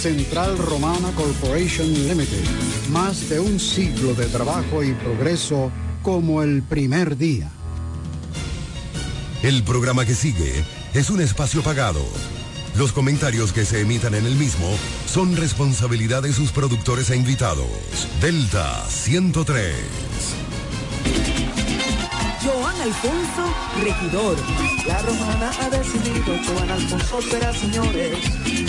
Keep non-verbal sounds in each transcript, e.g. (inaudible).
Central Romana Corporation Limited. Más de un siglo de trabajo y progreso como el primer día. El programa que sigue es un espacio pagado. Los comentarios que se emitan en el mismo son responsabilidad de sus productores e invitados. Delta 103. Joan Alfonso, regidor. La romana ha decidido, Joan Alfonso será, señores,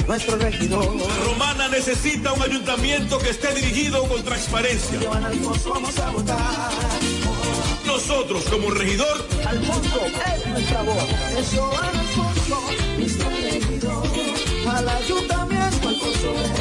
nuestro regidor. La romana necesita un ayuntamiento que esté dirigido con transparencia. Joan Alfonso vamos a votar. Nosotros, como regidor, Alfonso es nuestra voz. Es Joan Alfonso, nuestro regidor. Al ayuntamiento, Alfonso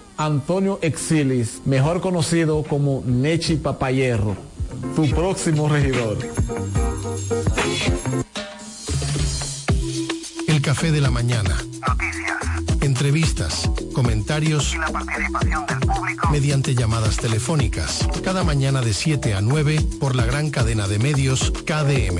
Antonio Exilis, mejor conocido como Nechi Papayerro, tu próximo regidor. El café de la mañana. Noticias. Entrevistas, comentarios y la participación del público mediante llamadas telefónicas. Cada mañana de 7 a 9 por la gran cadena de medios KDM.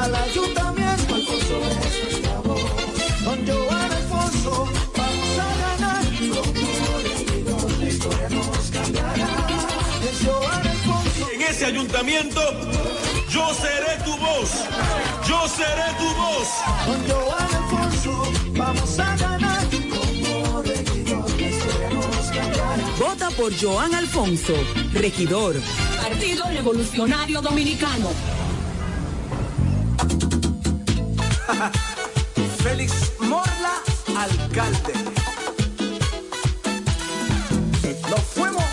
Al ayuntamiento, Alfonso es nuestra voz. Con Joan Alfonso vamos a ganar. La historia nos cambiará. Es Joan Alfonso. en ese ayuntamiento, yo seré tu voz. Yo seré tu voz. Con Joan Alfonso vamos a ganar. Como regidor, la historia nos cambiará. Vota por Joan Alfonso, regidor. Partido Revolucionario Dominicano. Félix Morla, alcalde. Nos fuimos.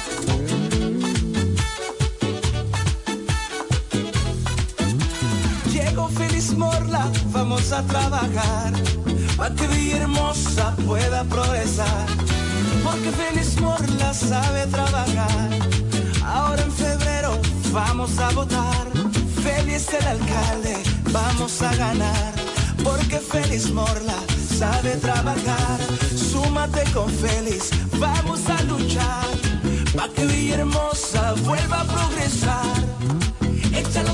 Llegó Félix Morla, vamos a trabajar para que Villahermosa pueda progresar. Porque Félix Morla sabe trabajar. Ahora en febrero vamos a votar. Félix el alcalde, vamos a ganar. Porque Félix Morla sabe trabajar. Súmate con Félix, vamos a luchar. Para que Villahermosa vuelva a progresar. Échalo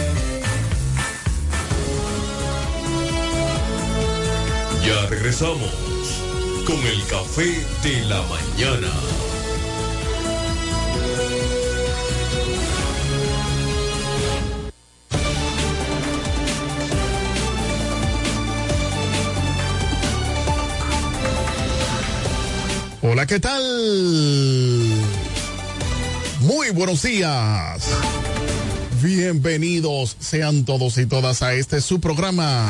Ya regresamos con el café de la mañana. Hola, ¿qué tal? Muy buenos días. Bienvenidos sean todos y todas a este su programa.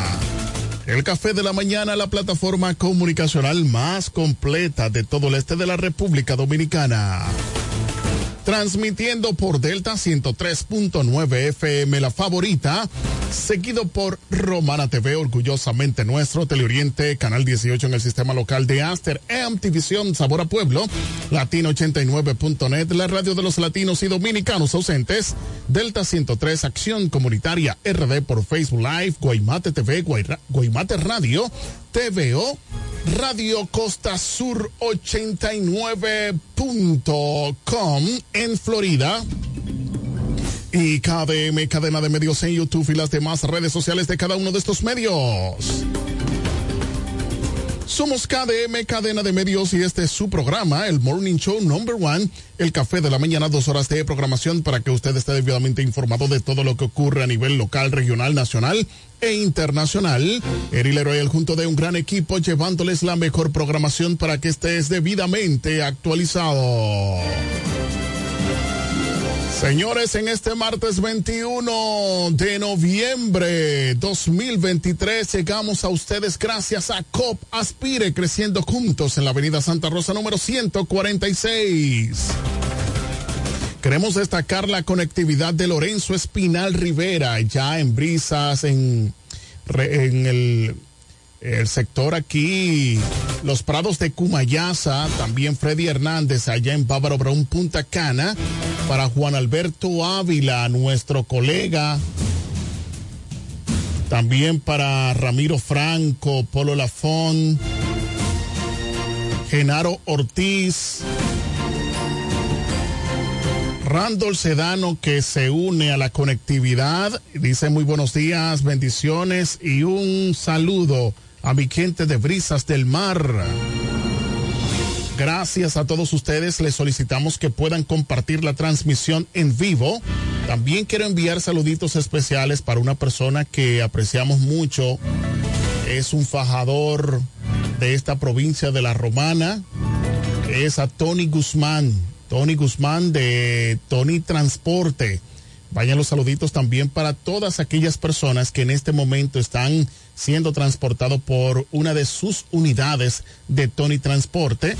El Café de la Mañana, la plataforma comunicacional más completa de todo el este de la República Dominicana. Transmitiendo por Delta 103.9 FM, la favorita, seguido por Romana TV, orgullosamente nuestro, Teleoriente, Canal 18 en el sistema local de Aster, Visión, Sabor a Pueblo, Latino89.net, la radio de los latinos y dominicanos ausentes, Delta 103, Acción Comunitaria RD por Facebook Live, Guaymate TV, Guaymate Radio, TVO, Radio Costa Sur 89.com en Florida y KDM, cadena de medios en YouTube y las demás redes sociales de cada uno de estos medios. Somos KDM, cadena de medios, y este es su programa, el Morning Show Number One, el café de la mañana, dos horas de programación para que usted esté debidamente informado de todo lo que ocurre a nivel local, regional, nacional e internacional. Eri Leroy, junto de un gran equipo, llevándoles la mejor programación para que estés debidamente actualizado. Señores, en este martes 21 de noviembre 2023 llegamos a ustedes gracias a COP Aspire Creciendo Juntos en la Avenida Santa Rosa número 146. Queremos destacar la conectividad de Lorenzo Espinal Rivera, ya en brisas, en, el, el, sector aquí, los prados de Cumayasa, también Freddy Hernández, allá en Bávaro Brown, Punta Cana, para Juan Alberto Ávila, nuestro colega. También para Ramiro Franco, Polo Lafón, Genaro Ortiz, Randall Sedano que se une a la conectividad. Dice muy buenos días, bendiciones y un saludo a mi gente de Brisas del Mar. Gracias a todos ustedes. Les solicitamos que puedan compartir la transmisión en vivo. También quiero enviar saluditos especiales para una persona que apreciamos mucho. Es un fajador de esta provincia de La Romana. Es a Tony Guzmán. Tony Guzmán de Tony Transporte. Vayan los saluditos también para todas aquellas personas que en este momento están siendo transportados por una de sus unidades de Tony Transporte.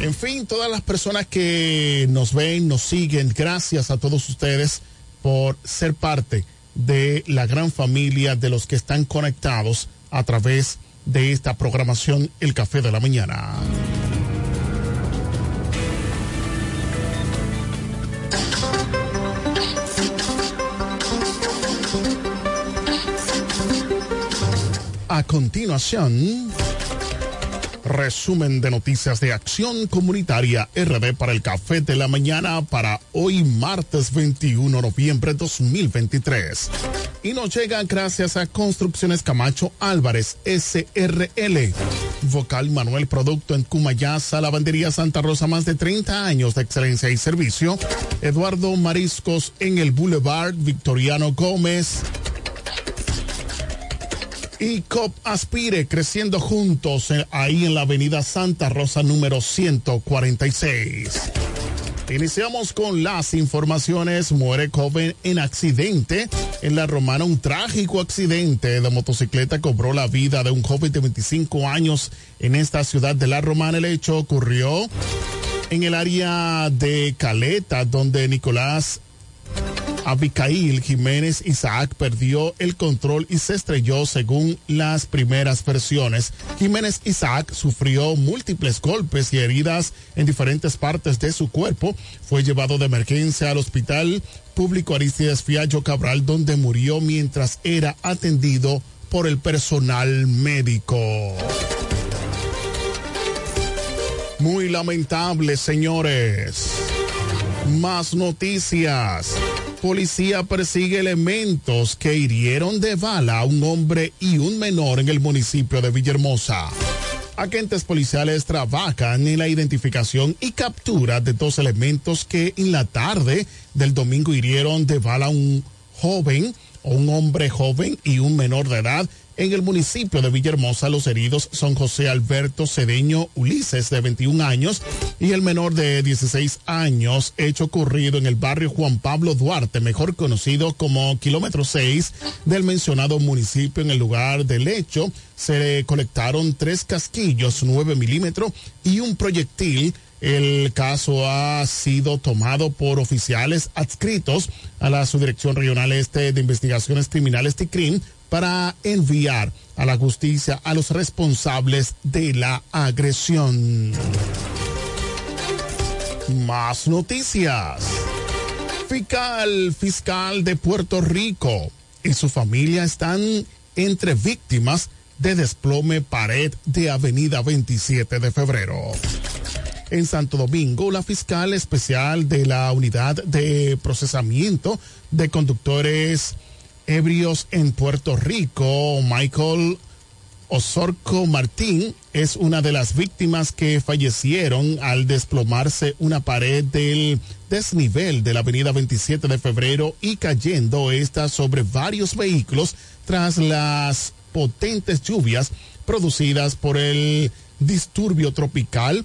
En fin, todas las personas que nos ven, nos siguen, gracias a todos ustedes por ser parte de la gran familia de los que están conectados a través de esta programación El Café de la Mañana. A continuación, resumen de noticias de Acción Comunitaria RD para el Café de la Mañana para hoy martes 21 de noviembre 2023. Y nos llega gracias a Construcciones Camacho Álvarez SRL. Vocal Manuel Producto en Cumayasa, Lavandería Santa Rosa, más de 30 años de excelencia y servicio. Eduardo Mariscos en el Boulevard Victoriano Gómez y COP Aspire creciendo juntos ahí en la avenida Santa Rosa número 146. Iniciamos con las informaciones. Muere joven en accidente. En la Romana, un trágico accidente de motocicleta cobró la vida de un joven de 25 años en esta ciudad de la Romana. El hecho ocurrió en el área de Caleta, donde Nicolás Abicail Jiménez Isaac perdió el control y se estrelló según las primeras versiones. Jiménez Isaac sufrió múltiples golpes y heridas en diferentes partes de su cuerpo. Fue llevado de emergencia al hospital público Aristides Fiallo Cabral donde murió mientras era atendido por el personal médico. Muy lamentable, señores. Más noticias. Policía persigue elementos que hirieron de bala a un hombre y un menor en el municipio de Villahermosa. Agentes policiales trabajan en la identificación y captura de dos elementos que en la tarde del domingo hirieron de bala a un joven o un hombre joven y un menor de edad en el municipio de Villahermosa, los heridos son José Alberto Cedeño Ulises, de 21 años, y el menor de 16 años, hecho ocurrido en el barrio Juan Pablo Duarte, mejor conocido como kilómetro 6 del mencionado municipio. En el lugar del hecho, se colectaron tres casquillos 9 milímetros y un proyectil el caso ha sido tomado por oficiales adscritos a la Subdirección Regional Este de Investigaciones Criminales TICRIM para enviar a la justicia a los responsables de la agresión. Más noticias. Fiscal, fiscal de Puerto Rico y su familia están entre víctimas de desplome pared de Avenida 27 de Febrero. En Santo Domingo, la fiscal especial de la Unidad de Procesamiento de Conductores ebrios en Puerto Rico, Michael Osorco Martín es una de las víctimas que fallecieron al desplomarse una pared del desnivel de la avenida 27 de febrero y cayendo esta sobre varios vehículos tras las potentes lluvias producidas por el disturbio tropical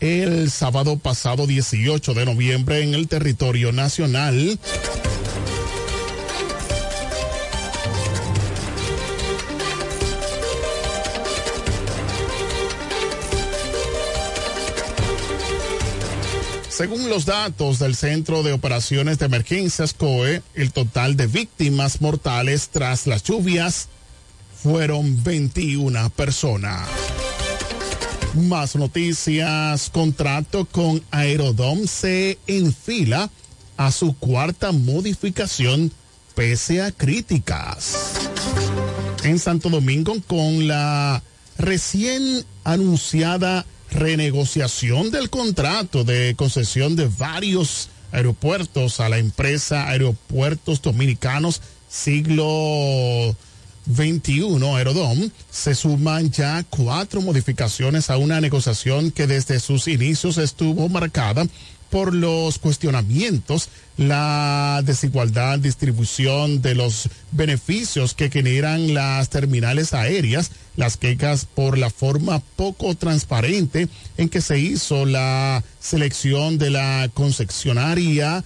el sábado pasado 18 de noviembre en el territorio nacional. Según los datos del Centro de Operaciones de Emergencias COE, el total de víctimas mortales tras las lluvias fueron 21 personas. Más noticias, contrato con Aerodom se enfila a su cuarta modificación pese a críticas. En Santo Domingo con la recién anunciada renegociación del contrato de concesión de varios aeropuertos a la empresa Aeropuertos Dominicanos siglo 21 Aerodom, se suman ya cuatro modificaciones a una negociación que desde sus inicios estuvo marcada por los cuestionamientos, la desigualdad distribución de los beneficios que generan las terminales aéreas, las quejas por la forma poco transparente en que se hizo la selección de la concesionaria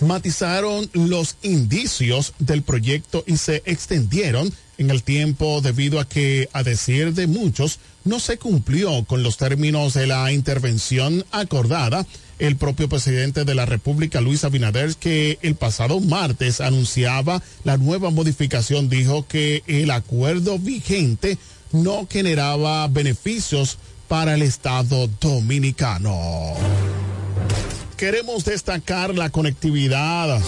matizaron los indicios del proyecto y se extendieron en el tiempo debido a que, a decir de muchos, no se cumplió con los términos de la intervención acordada. El propio presidente de la República, Luis Abinader, que el pasado martes anunciaba la nueva modificación, dijo que el acuerdo vigente no generaba beneficios para el Estado dominicano queremos destacar la conectividad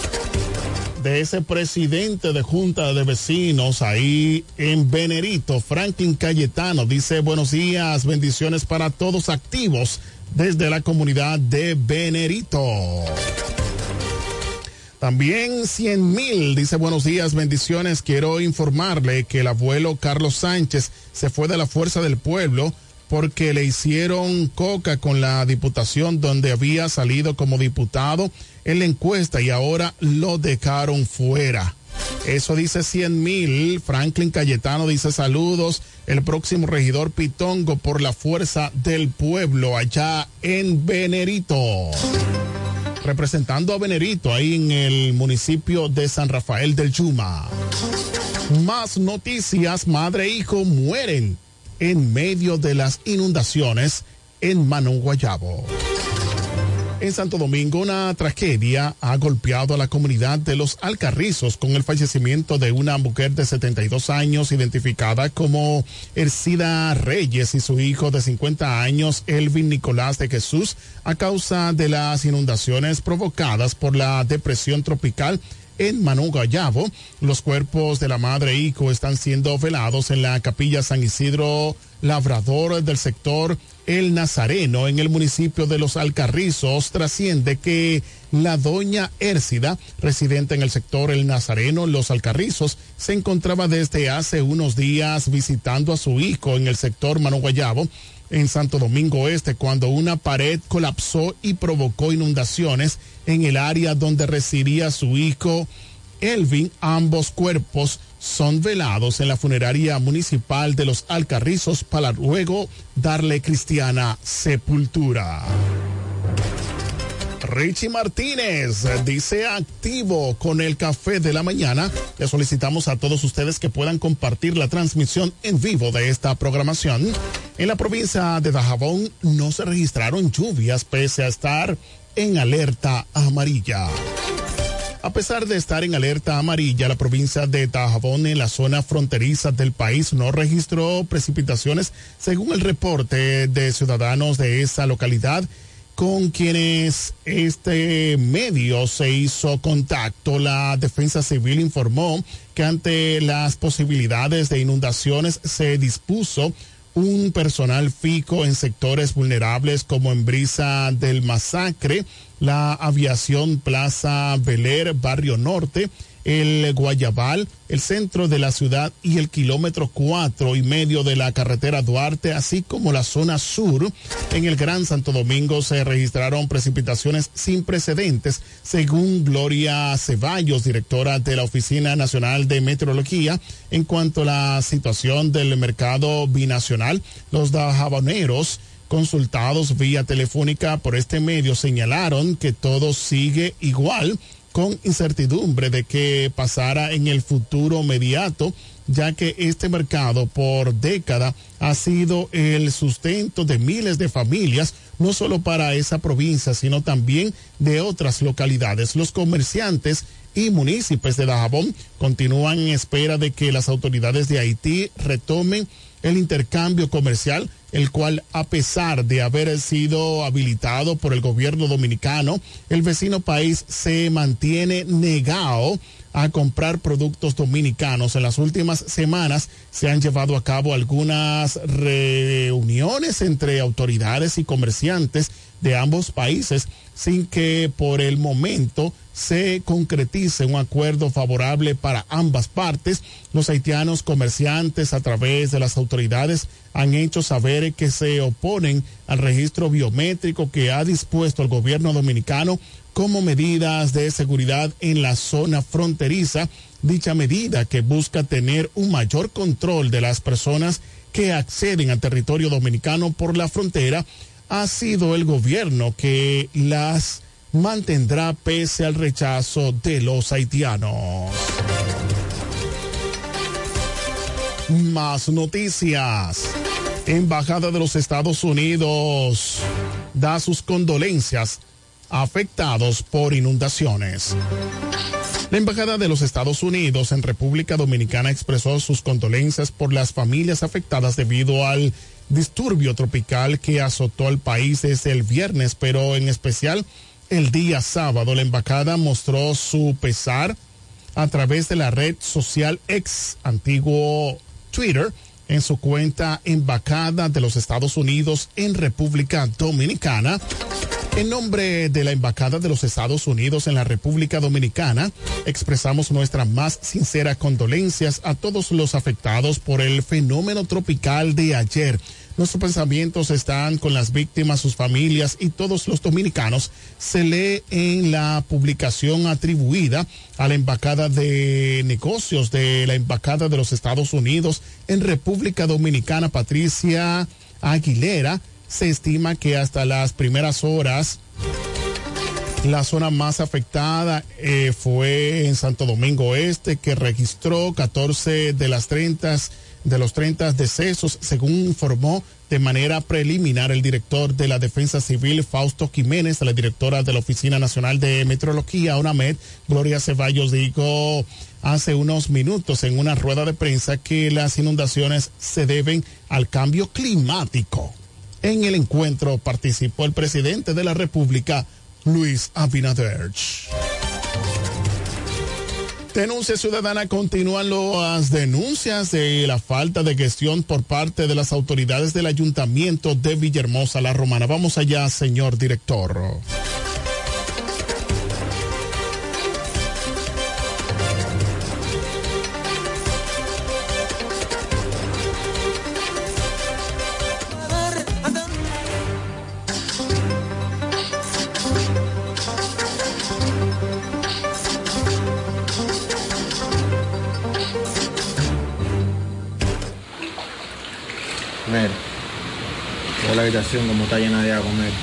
de ese presidente de Junta de Vecinos ahí en Venerito, Franklin Cayetano. Dice buenos días, bendiciones para todos activos desde la comunidad de Venerito. También 100 mil dice buenos días, bendiciones. Quiero informarle que el abuelo Carlos Sánchez se fue de la Fuerza del Pueblo porque le hicieron coca con la diputación donde había salido como diputado en la encuesta y ahora lo dejaron fuera. Eso dice 100 mil. Franklin Cayetano dice saludos. El próximo regidor Pitongo por la fuerza del pueblo allá en Venerito. Representando a Venerito ahí en el municipio de San Rafael del Chuma. Más noticias. Madre e hijo mueren en medio de las inundaciones en Manon Guayabo. En Santo Domingo, una tragedia ha golpeado a la comunidad de los Alcarrizos con el fallecimiento de una mujer de 72 años identificada como Ercida Reyes y su hijo de 50 años, Elvin Nicolás de Jesús, a causa de las inundaciones provocadas por la depresión tropical en Manu Gallavo. Los cuerpos de la madre e hijo están siendo velados en la capilla San Isidro Labrador del sector El Nazareno en el municipio de Los Alcarrizos. Trasciende que la doña Ércida, residente en el sector El Nazareno, Los Alcarrizos, se encontraba desde hace unos días visitando a su hijo en el sector Manu Guayabo en Santo Domingo Este cuando una pared colapsó y provocó inundaciones en el área donde residía su hijo Elvin. Ambos cuerpos son velados en la funeraria municipal de los Alcarrizos para luego darle cristiana sepultura. Richie Martínez dice activo con el café de la mañana. Le solicitamos a todos ustedes que puedan compartir la transmisión en vivo de esta programación. En la provincia de Dajabón no se registraron lluvias pese a estar en alerta amarilla. A pesar de estar en alerta amarilla, la provincia de Dajabón en la zona fronteriza del país no registró precipitaciones según el reporte de ciudadanos de esa localidad con quienes este medio se hizo contacto. La defensa civil informó que ante las posibilidades de inundaciones se dispuso un personal fijo en sectores vulnerables como en Brisa del Masacre, la aviación Plaza Beler, Barrio Norte, el Guayabal, el centro de la ciudad y el kilómetro cuatro y medio de la carretera Duarte, así como la zona sur. En el Gran Santo Domingo se registraron precipitaciones sin precedentes, según Gloria Ceballos, directora de la Oficina Nacional de Meteorología. En cuanto a la situación del mercado binacional, los dajaboneros consultados vía telefónica por este medio señalaron que todo sigue igual con incertidumbre de que pasara en el futuro inmediato, ya que este mercado por década ha sido el sustento de miles de familias, no solo para esa provincia, sino también de otras localidades. Los comerciantes y municipios de Dajabón continúan en espera de que las autoridades de Haití retomen el intercambio comercial, el cual a pesar de haber sido habilitado por el gobierno dominicano, el vecino país se mantiene negado a comprar productos dominicanos. En las últimas semanas se han llevado a cabo algunas reuniones entre autoridades y comerciantes de ambos países sin que por el momento se concretice un acuerdo favorable para ambas partes. Los haitianos comerciantes a través de las autoridades han hecho saber que se oponen al registro biométrico que ha dispuesto el gobierno dominicano como medidas de seguridad en la zona fronteriza. Dicha medida que busca tener un mayor control de las personas que acceden al territorio dominicano por la frontera ha sido el gobierno que las mantendrá pese al rechazo de los haitianos. Más noticias. Embajada de los Estados Unidos da sus condolencias afectados por inundaciones. La Embajada de los Estados Unidos en República Dominicana expresó sus condolencias por las familias afectadas debido al disturbio tropical que azotó al país desde el viernes, pero en especial el día sábado. La embajada mostró su pesar a través de la red social ex antiguo Twitter en su cuenta Embajada de los Estados Unidos en República Dominicana. En nombre de la Embajada de los Estados Unidos en la República Dominicana, expresamos nuestras más sinceras condolencias a todos los afectados por el fenómeno tropical de ayer. Nuestros pensamientos están con las víctimas, sus familias y todos los dominicanos. Se lee en la publicación atribuida a la Embajada de Negocios de la Embajada de los Estados Unidos en República Dominicana, Patricia Aguilera se estima que hasta las primeras horas la zona más afectada eh, fue en Santo Domingo Este, que registró 14 de las 30 de los 30 decesos, según informó de manera preliminar el director de la Defensa Civil, Fausto Jiménez, la directora de la Oficina Nacional de Meteorología, UNAMED, Gloria Ceballos, dijo hace unos minutos en una rueda de prensa que las inundaciones se deben al cambio climático. En el encuentro participó el presidente de la República, Luis Abinader. Denuncia ciudadana continúan las denuncias de la falta de gestión por parte de las autoridades del ayuntamiento de Villahermosa, la Romana. Vamos allá, señor director. Como está llena de agua, miren.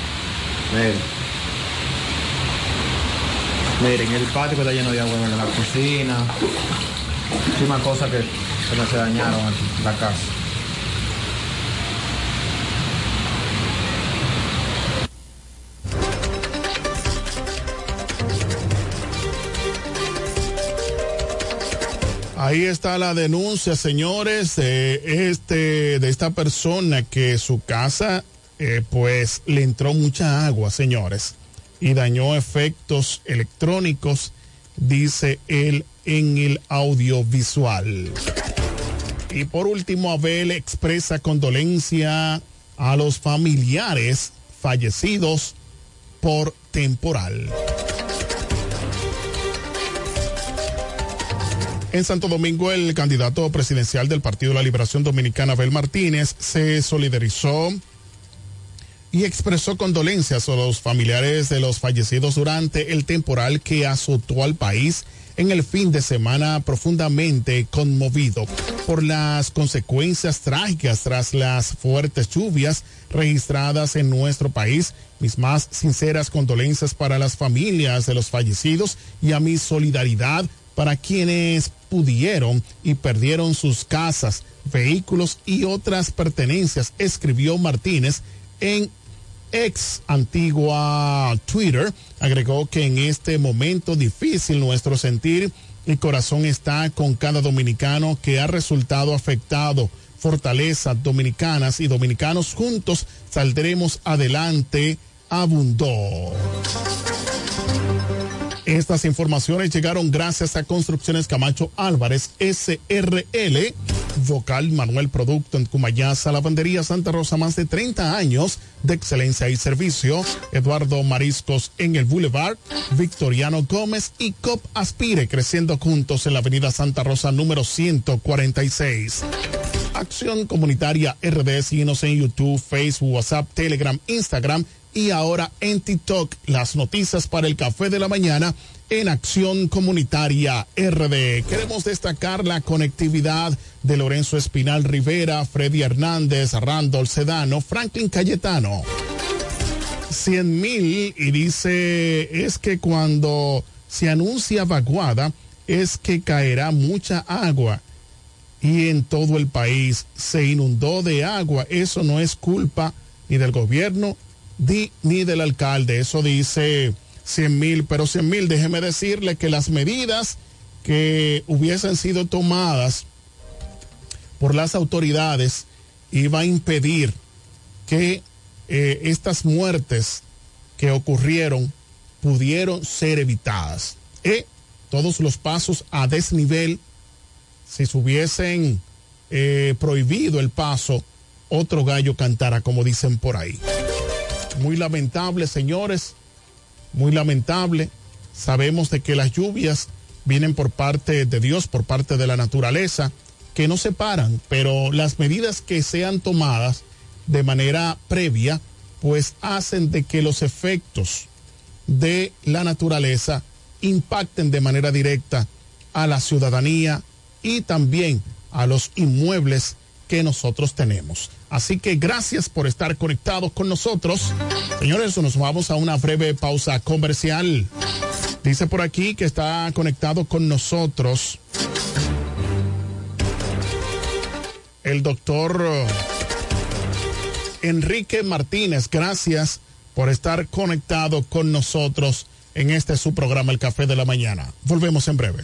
Miren. el patio está lleno de agua, en la cocina. Última cosa que, que no se dañaron aquí, la casa. Ahí está la denuncia, señores, de este, de esta persona que su casa, eh, pues, le entró mucha agua, señores, y dañó efectos electrónicos, dice él en el audiovisual. Y por último, Abel expresa condolencia a los familiares fallecidos por temporal. En Santo Domingo, el candidato presidencial del Partido de la Liberación Dominicana, Abel Martínez, se solidarizó y expresó condolencias a los familiares de los fallecidos durante el temporal que azotó al país en el fin de semana profundamente conmovido. por las consecuencias trágicas tras las fuertes lluvias registradas en nuestro país. Mis más sinceras condolencias para las familias de los fallecidos y a mi solidaridad para quienes pudieron y perdieron sus casas, vehículos y otras pertenencias, escribió Martínez en ex antigua Twitter. Agregó que en este momento difícil nuestro sentir y corazón está con cada dominicano que ha resultado afectado. Fortaleza, dominicanas y dominicanos juntos saldremos adelante, abundó. Estas informaciones llegaron gracias a Construcciones Camacho Álvarez SRL, Vocal Manuel Producto en Cumayasa, Lavandería Santa Rosa, más de 30 años de excelencia y servicio. Eduardo Mariscos en el Boulevard, Victoriano Gómez y COP Aspire, creciendo juntos en la Avenida Santa Rosa número 146. Acción Comunitaria RD, síguenos en YouTube, Facebook, WhatsApp, Telegram, Instagram y ahora en TikTok las noticias para el café de la mañana en Acción Comunitaria RD. Queremos destacar la conectividad de Lorenzo Espinal Rivera, Freddy Hernández, Randall Sedano, Franklin Cayetano. 100 mil y dice es que cuando se anuncia vaguada es que caerá mucha agua y en todo el país se inundó de agua. Eso no es culpa ni del gobierno ni del alcalde. Eso dice 100 mil, pero 100 mil, déjeme decirle que las medidas que hubiesen sido tomadas por las autoridades iba a impedir que eh, estas muertes que ocurrieron pudieron ser evitadas. Y todos los pasos a desnivel, si se hubiesen eh, prohibido el paso, otro gallo cantara, como dicen por ahí. Muy lamentable, señores, muy lamentable. Sabemos de que las lluvias vienen por parte de Dios, por parte de la naturaleza, que no se paran, pero las medidas que sean tomadas de manera previa, pues hacen de que los efectos de la naturaleza impacten de manera directa a la ciudadanía y también a los inmuebles que nosotros tenemos. Así que gracias por estar conectados con nosotros. Señores, nos vamos a una breve pausa comercial. Dice por aquí que está conectado con nosotros el doctor Enrique Martínez. Gracias por estar conectado con nosotros en este su programa El Café de la Mañana. Volvemos en breve.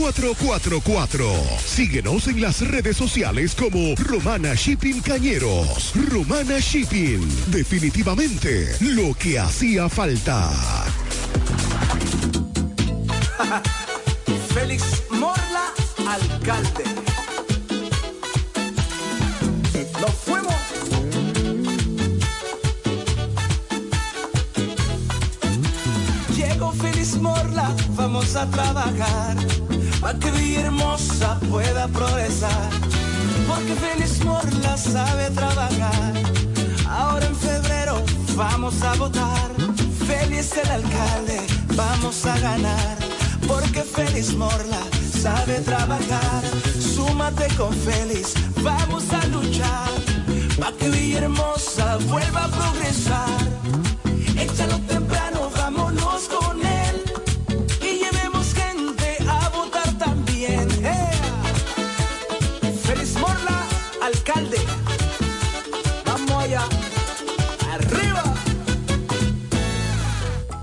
4444. Síguenos en las redes sociales como Romana Shipping Cañeros. Romana Shipping. Definitivamente lo que hacía falta. (laughs) Félix Morla, alcalde. Nos fuimos. Llegó Félix Morla, vamos a trabajar. Para que Villahermosa pueda progresar. Porque Félix Morla sabe trabajar. Ahora en febrero vamos a votar. Félix el alcalde, vamos a ganar. Porque Félix Morla sabe trabajar. Súmate con Félix, vamos a luchar. Para que Villahermosa vuelva a progresar. Échalo temprano,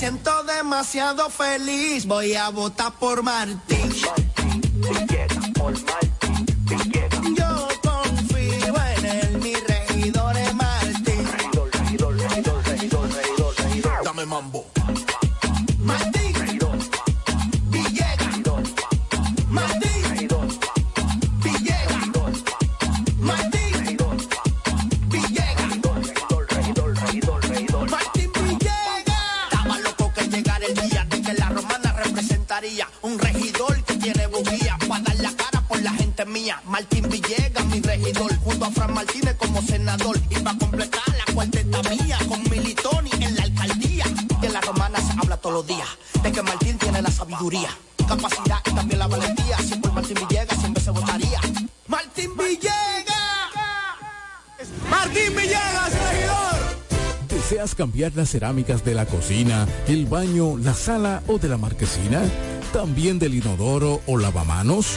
Siento demasiado feliz, voy a votar por Martín. Yo confío en él, mi regidor es Martín. Dame mambo. Regidor que tiene bujía para dar la cara por la gente mía. Martín Villegas, mi regidor, junto a Fran Martínez como senador. Y para completar la cuarteta mía con Militoni en la alcaldía. Y en la romana se habla todos los días de que Martín tiene la sabiduría, capacidad y también la valentía. Si por Martín Villegas siempre se votaría. Martín Villegas. Martín Villegas, regidor. ¿Deseas cambiar las cerámicas de la cocina, el baño, la sala o de la marquesina? ¿También del inodoro o lavamanos?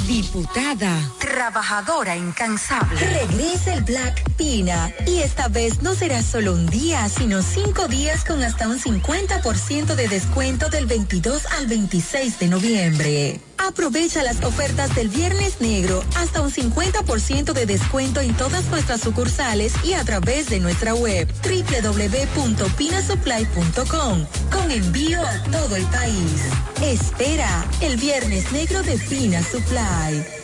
Diputada, trabajadora incansable. Regresa el Black Pina y esta vez no será solo un día, sino cinco días con hasta un 50% de descuento del 22 al 26 de noviembre. Aprovecha las ofertas del Viernes Negro, hasta un 50% de descuento en todas nuestras sucursales y a través de nuestra web www.pinasupply.com con envío a todo el país. Espera el Viernes Negro de Pina Supply.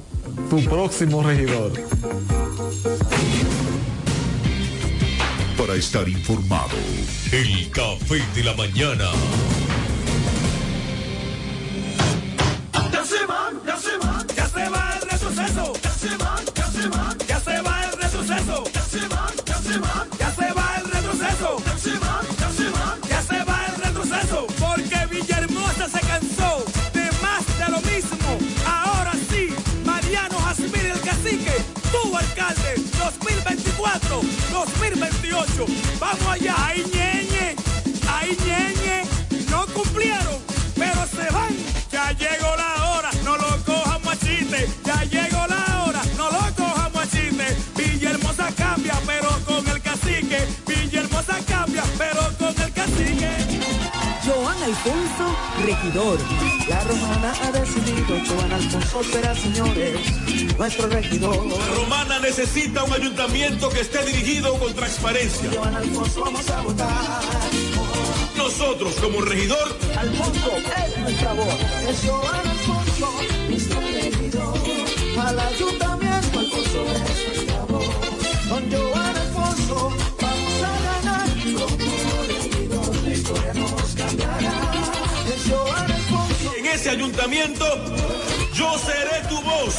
tu próximo regidor. Para estar informado, El café de la mañana. Ya se van, ya se van, ya se va el retroceso. Ya se van, ya se van, 2028. Vamos allá, ahí ñeñe, ahí ñeñe, no cumplieron, pero se van. Ya llegó la hora, no lo cojan machiste. Ya llegó la hora, Alfonso, regidor. La romana ha decidido, Joan Alfonso será, señores, nuestro regidor. La Romana necesita un ayuntamiento que esté dirigido con transparencia. Joan Alfonso vamos a votar. Nosotros, como regidor, Alfonso es nuestra voz. Es Joan Alfonso, nuestro regidor. Al ayuntamiento, ayuntamiento, yo seré tu voz.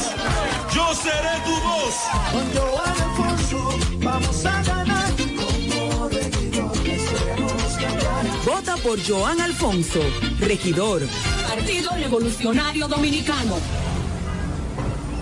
Yo seré tu voz. Con Joan Alfonso vamos a ganar. Como regidor. Vota por Joan Alfonso, regidor. Partido Revolucionario Dominicano.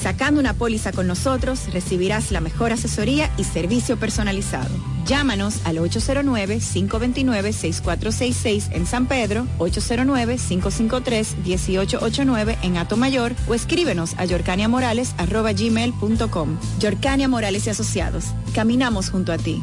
Sacando una póliza con nosotros recibirás la mejor asesoría y servicio personalizado. Llámanos al 809-529-6466 en San Pedro, 809-553-1889 en Atomayor o escríbenos a yorcaniamorales.gmail.com. Yorcania Morales y Asociados. Caminamos junto a ti.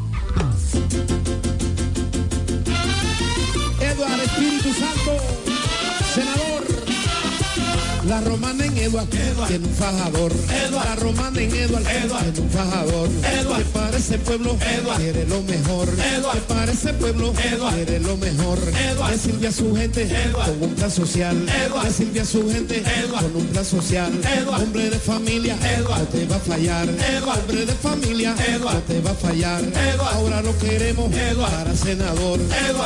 La romana en Edward, tiene un fajador. La romana en Edward, tiene un fajador. Que para ese pueblo quiere lo mejor. Que para ese pueblo quiere lo mejor. Que sirve a su gente con un plan social. Que sirve a su gente con un plan social. Hombre de familia, no te va a fallar. Hombre de familia, no te va a fallar. Ahora lo queremos para senador.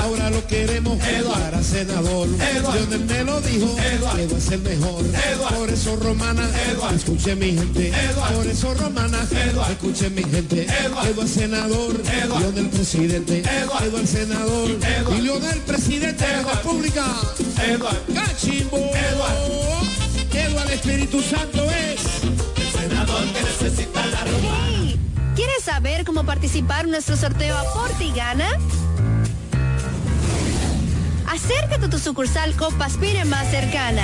Ahora lo queremos para senador. Lionel me lo dijo, Eduardo es el mejor. Por eso romana, escuche mi gente. Por eso romana, escuche mi gente. Eduardo es senador, Lionel presidente. Eduardo el senador y Lionel presidente de la República. Cachimbo. Eduardo el Espíritu Santo es el senador que necesita la romana. ¿Quieres saber cómo participar en nuestro sorteo Aporte y Gana? Acércate a tu sucursal Copaspire más cercana.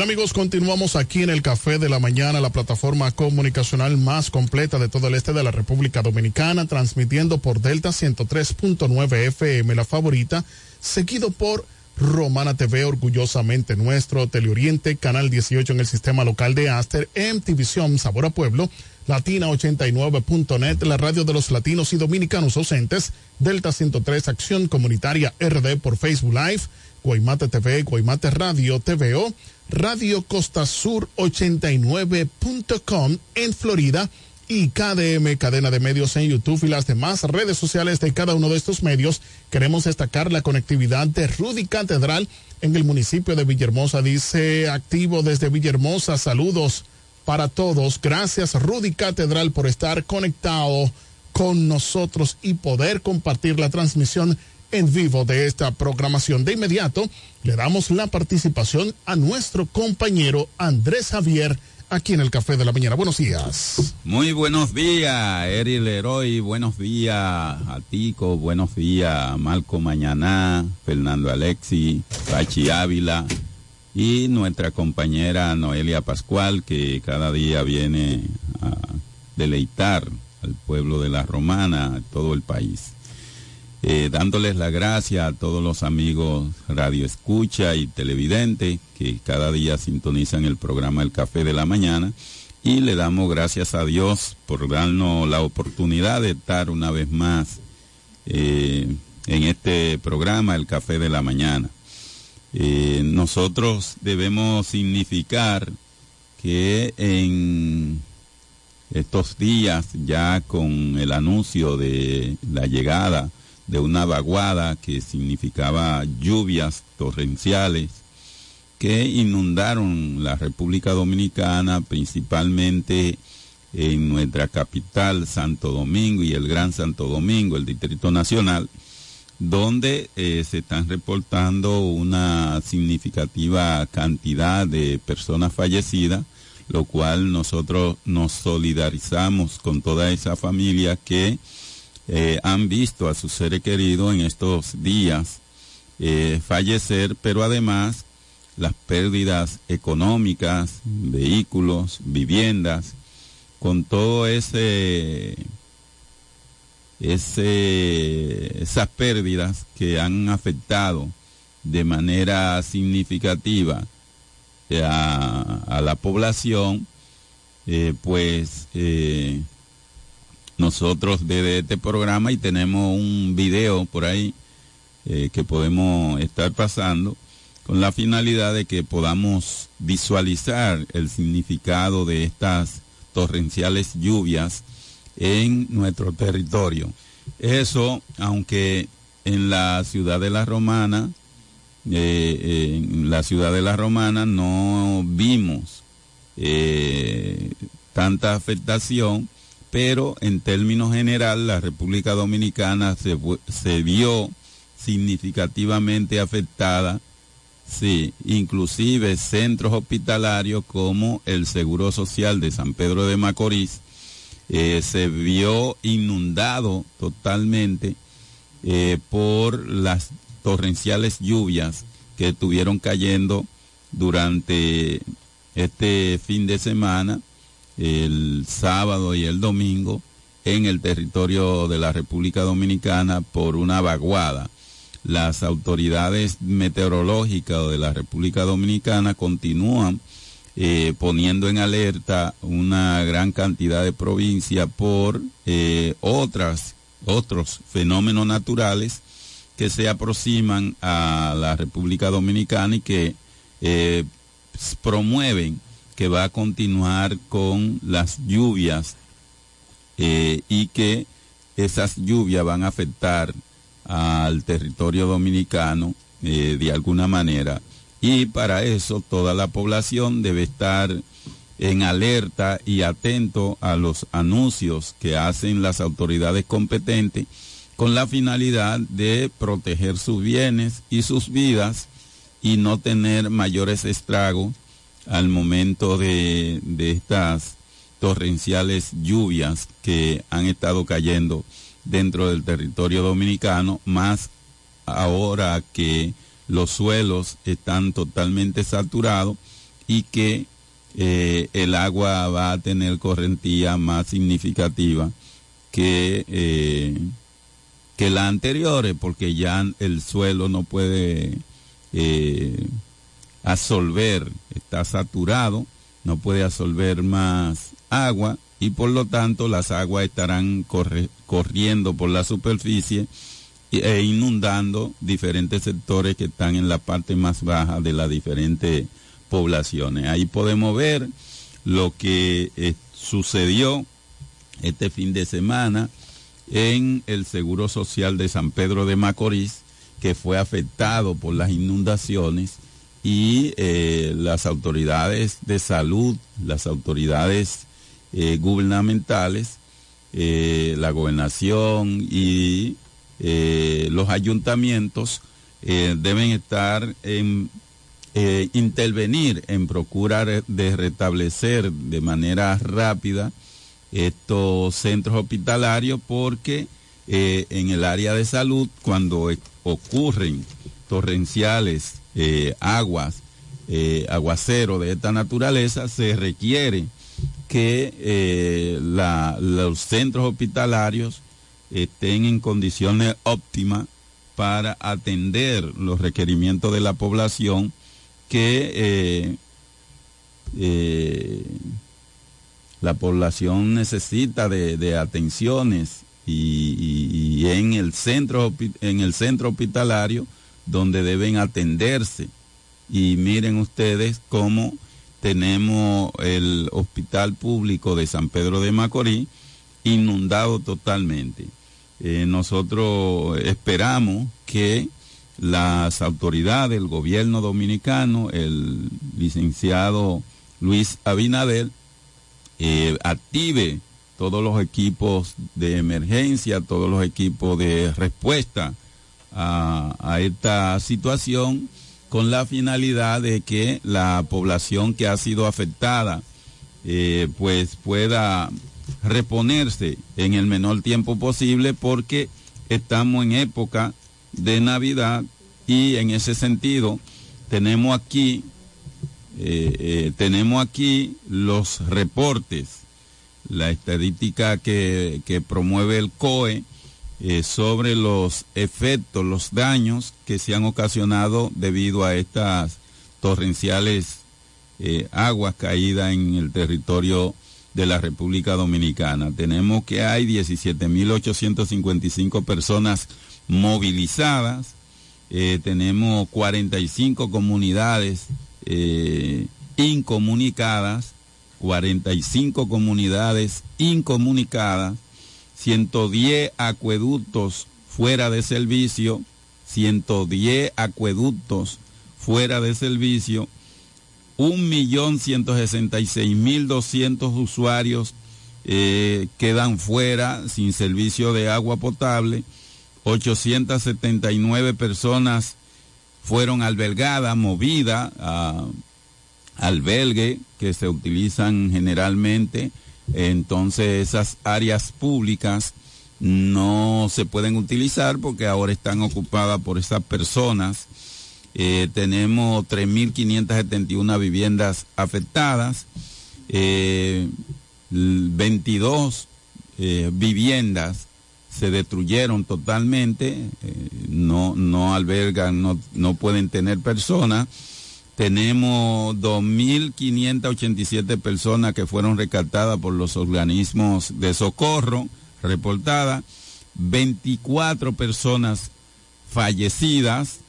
Bien amigos, continuamos aquí en el Café de la Mañana, la plataforma comunicacional más completa de todo el este de la República Dominicana, transmitiendo por Delta 103.9 FM, la favorita, seguido por Romana TV, orgullosamente nuestro, Teleoriente, Canal 18 en el sistema local de Aster, MTVision, Sabor a Pueblo, Latina89.net, la radio de los latinos y dominicanos ausentes, Delta 103, Acción Comunitaria RD por Facebook Live, Guaymate TV, Guaymate Radio, TVO, Radio Costa Sur 89.com en Florida y KDM, cadena de medios en YouTube y las demás redes sociales de cada uno de estos medios. Queremos destacar la conectividad de Rudy Catedral en el municipio de Villahermosa. Dice activo desde Villahermosa. Saludos para todos. Gracias Rudy Catedral por estar conectado con nosotros y poder compartir la transmisión en vivo de esta programación. De inmediato le damos la participación a nuestro compañero Andrés Javier aquí en el Café de la Mañana. Buenos días. Muy buenos días, Eri Leroy. Buenos días a Tico. Buenos días, Marco Mañaná, Fernando Alexi, Pachi Ávila y nuestra compañera Noelia Pascual, que cada día viene a deleitar al pueblo de la Romana, todo el país. Eh, dándoles la gracia a todos los amigos Radio Escucha y Televidente que cada día sintonizan el programa El Café de la Mañana y le damos gracias a Dios por darnos la oportunidad de estar una vez más eh, en este programa El Café de la Mañana. Eh, nosotros debemos significar que en estos días ya con el anuncio de la llegada de una vaguada que significaba lluvias torrenciales que inundaron la República Dominicana, principalmente en nuestra capital, Santo Domingo y el Gran Santo Domingo, el Distrito Nacional, donde eh, se están reportando una significativa cantidad de personas fallecidas, lo cual nosotros nos solidarizamos con toda esa familia que eh, han visto a sus seres queridos en estos días eh, fallecer, pero además las pérdidas económicas, vehículos, viviendas con todo ese, ese esas pérdidas que han afectado de manera significativa a, a la población, eh, pues eh, nosotros desde este programa y tenemos un video por ahí eh, que podemos estar pasando con la finalidad de que podamos visualizar el significado de estas torrenciales lluvias en nuestro territorio. Eso, aunque en la ciudad de la Romana, eh, en la ciudad de la Romana no vimos eh, tanta afectación, pero en términos general la República Dominicana se, vio significativamente afectada, sí, inclusive centros hospitalarios como el Seguro Social de San Pedro de Macorís, eh, se vio inundado totalmente eh, por las torrenciales lluvias que estuvieron cayendo durante este fin de semana, el sábado y el domingo, en el territorio de la República Dominicana por una vaguada. Las autoridades meteorológicas de la República Dominicana continúan eh, poniendo en alerta una gran cantidad de provincias por eh, otras, otros fenómenos naturales que se aproximan a la República Dominicana y que eh, promueven que va a continuar con las lluvias y que esas lluvias van a afectar al territorio dominicano de alguna manera. Y para eso toda la población debe estar en alerta y atento a los anuncios que hacen las autoridades competentes con la finalidad de proteger sus bienes y sus vidas y no tener mayores estragos al momento de, de estas torrenciales lluvias que han estado cayendo dentro del territorio dominicano, más ahora que los suelos están totalmente saturados y que eh, el agua va a tener correntía más significativa que, eh, que porque ya el suelo no puede eh, absorber, está saturado, no puede absorber más agua y por lo tanto las aguas estarán corriendo por la superficie e inundando diferentes sectores que están en la parte más baja de las diferentes poblaciones. Ahí podemos ver lo que eh, sucedió este fin de semana en el Seguro Social de San Pedro de Macorís, que fue afectado por las inundaciones y eh, las autoridades de salud, las autoridades eh, gubernamentales, la gobernación y eh, los ayuntamientos eh, deben estar en eh, intervenir en procurar de restablecer de manera rápida estos centros hospitalarios porque en el área de salud cuando ocurren torrenciales aguas aguacero de esta naturaleza se requiere que los centros hospitalarios estén en condiciones óptimas para atender los requerimientos de la población que eh, eh, la población necesita de, atenciones y, en el centro en el centro hospitalario donde deben atenderse. Y miren ustedes cómo tenemos el hospital público de San Pedro de Macorís inundado totalmente. Eh, nosotros esperamos que las autoridades, el gobierno dominicano, el licenciado Luis Abinadel, eh, active todos los equipos de emergencia, todos los equipos de respuesta a, esta situación con la finalidad de que la población que ha sido afectada eh, pues pueda reponerse en el menor tiempo posible porque estamos en época de Navidad y en ese sentido tenemos aquí eh, eh, tenemos aquí los reportes la estadística que, que promueve el COE eh, sobre los efectos, los daños que se han ocasionado debido a estas torrenciales eh, aguas caídas en el territorio de la República Dominicana. Tenemos que hay 17.855 personas movilizadas, eh, tenemos 45 comunidades incomunicadas, 45 comunidades incomunicadas, 110 acueductos fuera de servicio, 110 acueductos fuera de servicio, 1.166.200 usuarios eh, quedan fuera sin servicio de agua potable, 879 personas fueron albergadas, movidas a albergue que se utilizan generalmente, entonces esas áreas públicas no se pueden utilizar porque ahora están ocupadas por esas personas. Eh, tenemos 3.571 viviendas afectadas, eh, 22 eh, viviendas se destruyeron totalmente, eh, no, no albergan, no, no pueden tener personas. Tenemos 2.587 personas que fueron rescatadas por los organismos de socorro, reportadas, 24 personas fallecidas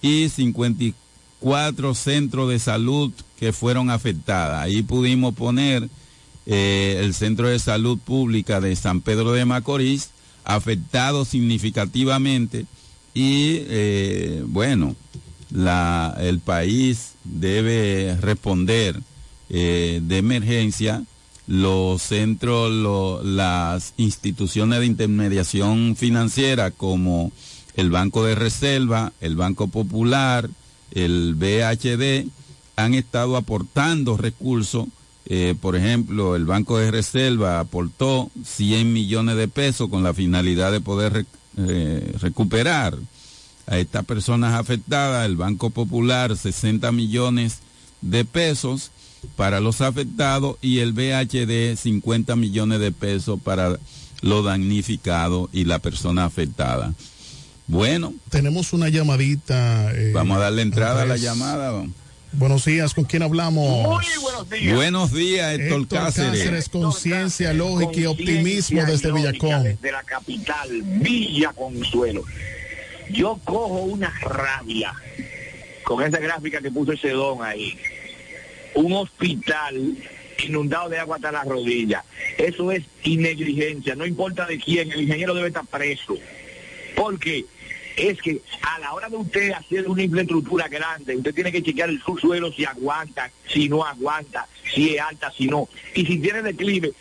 y 54 centros de salud que fueron afectadas. Ahí pudimos poner eh, el Centro de Salud Pública de San Pedro de Macorís, afectado significativamente y eh, bueno, el país debe responder eh, de emergencia los centros, las instituciones de intermediación financiera como el Banco de Reserva, el Banco Popular, el BHD, han estado aportando recursos. Eh, por ejemplo, el Banco de Reserva aportó 100 millones de pesos con la finalidad de poder eh, recuperar a estas personas afectadas. El Banco Popular 60 millones de pesos para los afectados y el BHD 50 millones de pesos para los damnificados y la persona afectada. Bueno. Tenemos una llamadita. Eh, Vamos a darle entrada a la llamada. Buenos días, ¿con quién hablamos? Muy buenos días. Buenos días, Héctor, Héctor Cáceres. Cáceres, conciencia, lógica y optimismo desde Villacón. Desde la capital, Villa Consuelo. Yo cojo una rabia con esa gráfica que puso ese don ahí. Un hospital inundado de agua hasta las rodillas. Eso es negligencia, no importa de quién, el ingeniero debe estar preso. Porque es que a la hora de usted hacer una infraestructura grande, usted tiene que chequear el subsuelo si aguanta, si no aguanta, si es alta, si no. Y si tiene declive,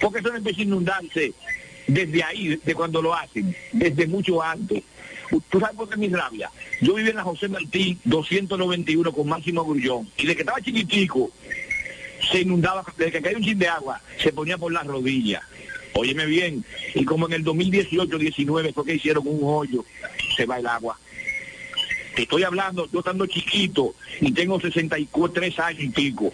porque eso no empieza a inundarse desde ahí, de cuando lo hacen, desde mucho antes. ¿Tú sabes por qué mi rabia? Yo vivía en la José Martín 291 con Máximo Grullón. Y de que estaba chiquitico, se inundaba, desde que caía un chin de agua, se ponía por las rodillas. Óyeme bien, y como en el 2018-19 fue que hicieron un hoyo, se va el agua. Te estoy hablando, yo estando chiquito y tengo 63 años y pico.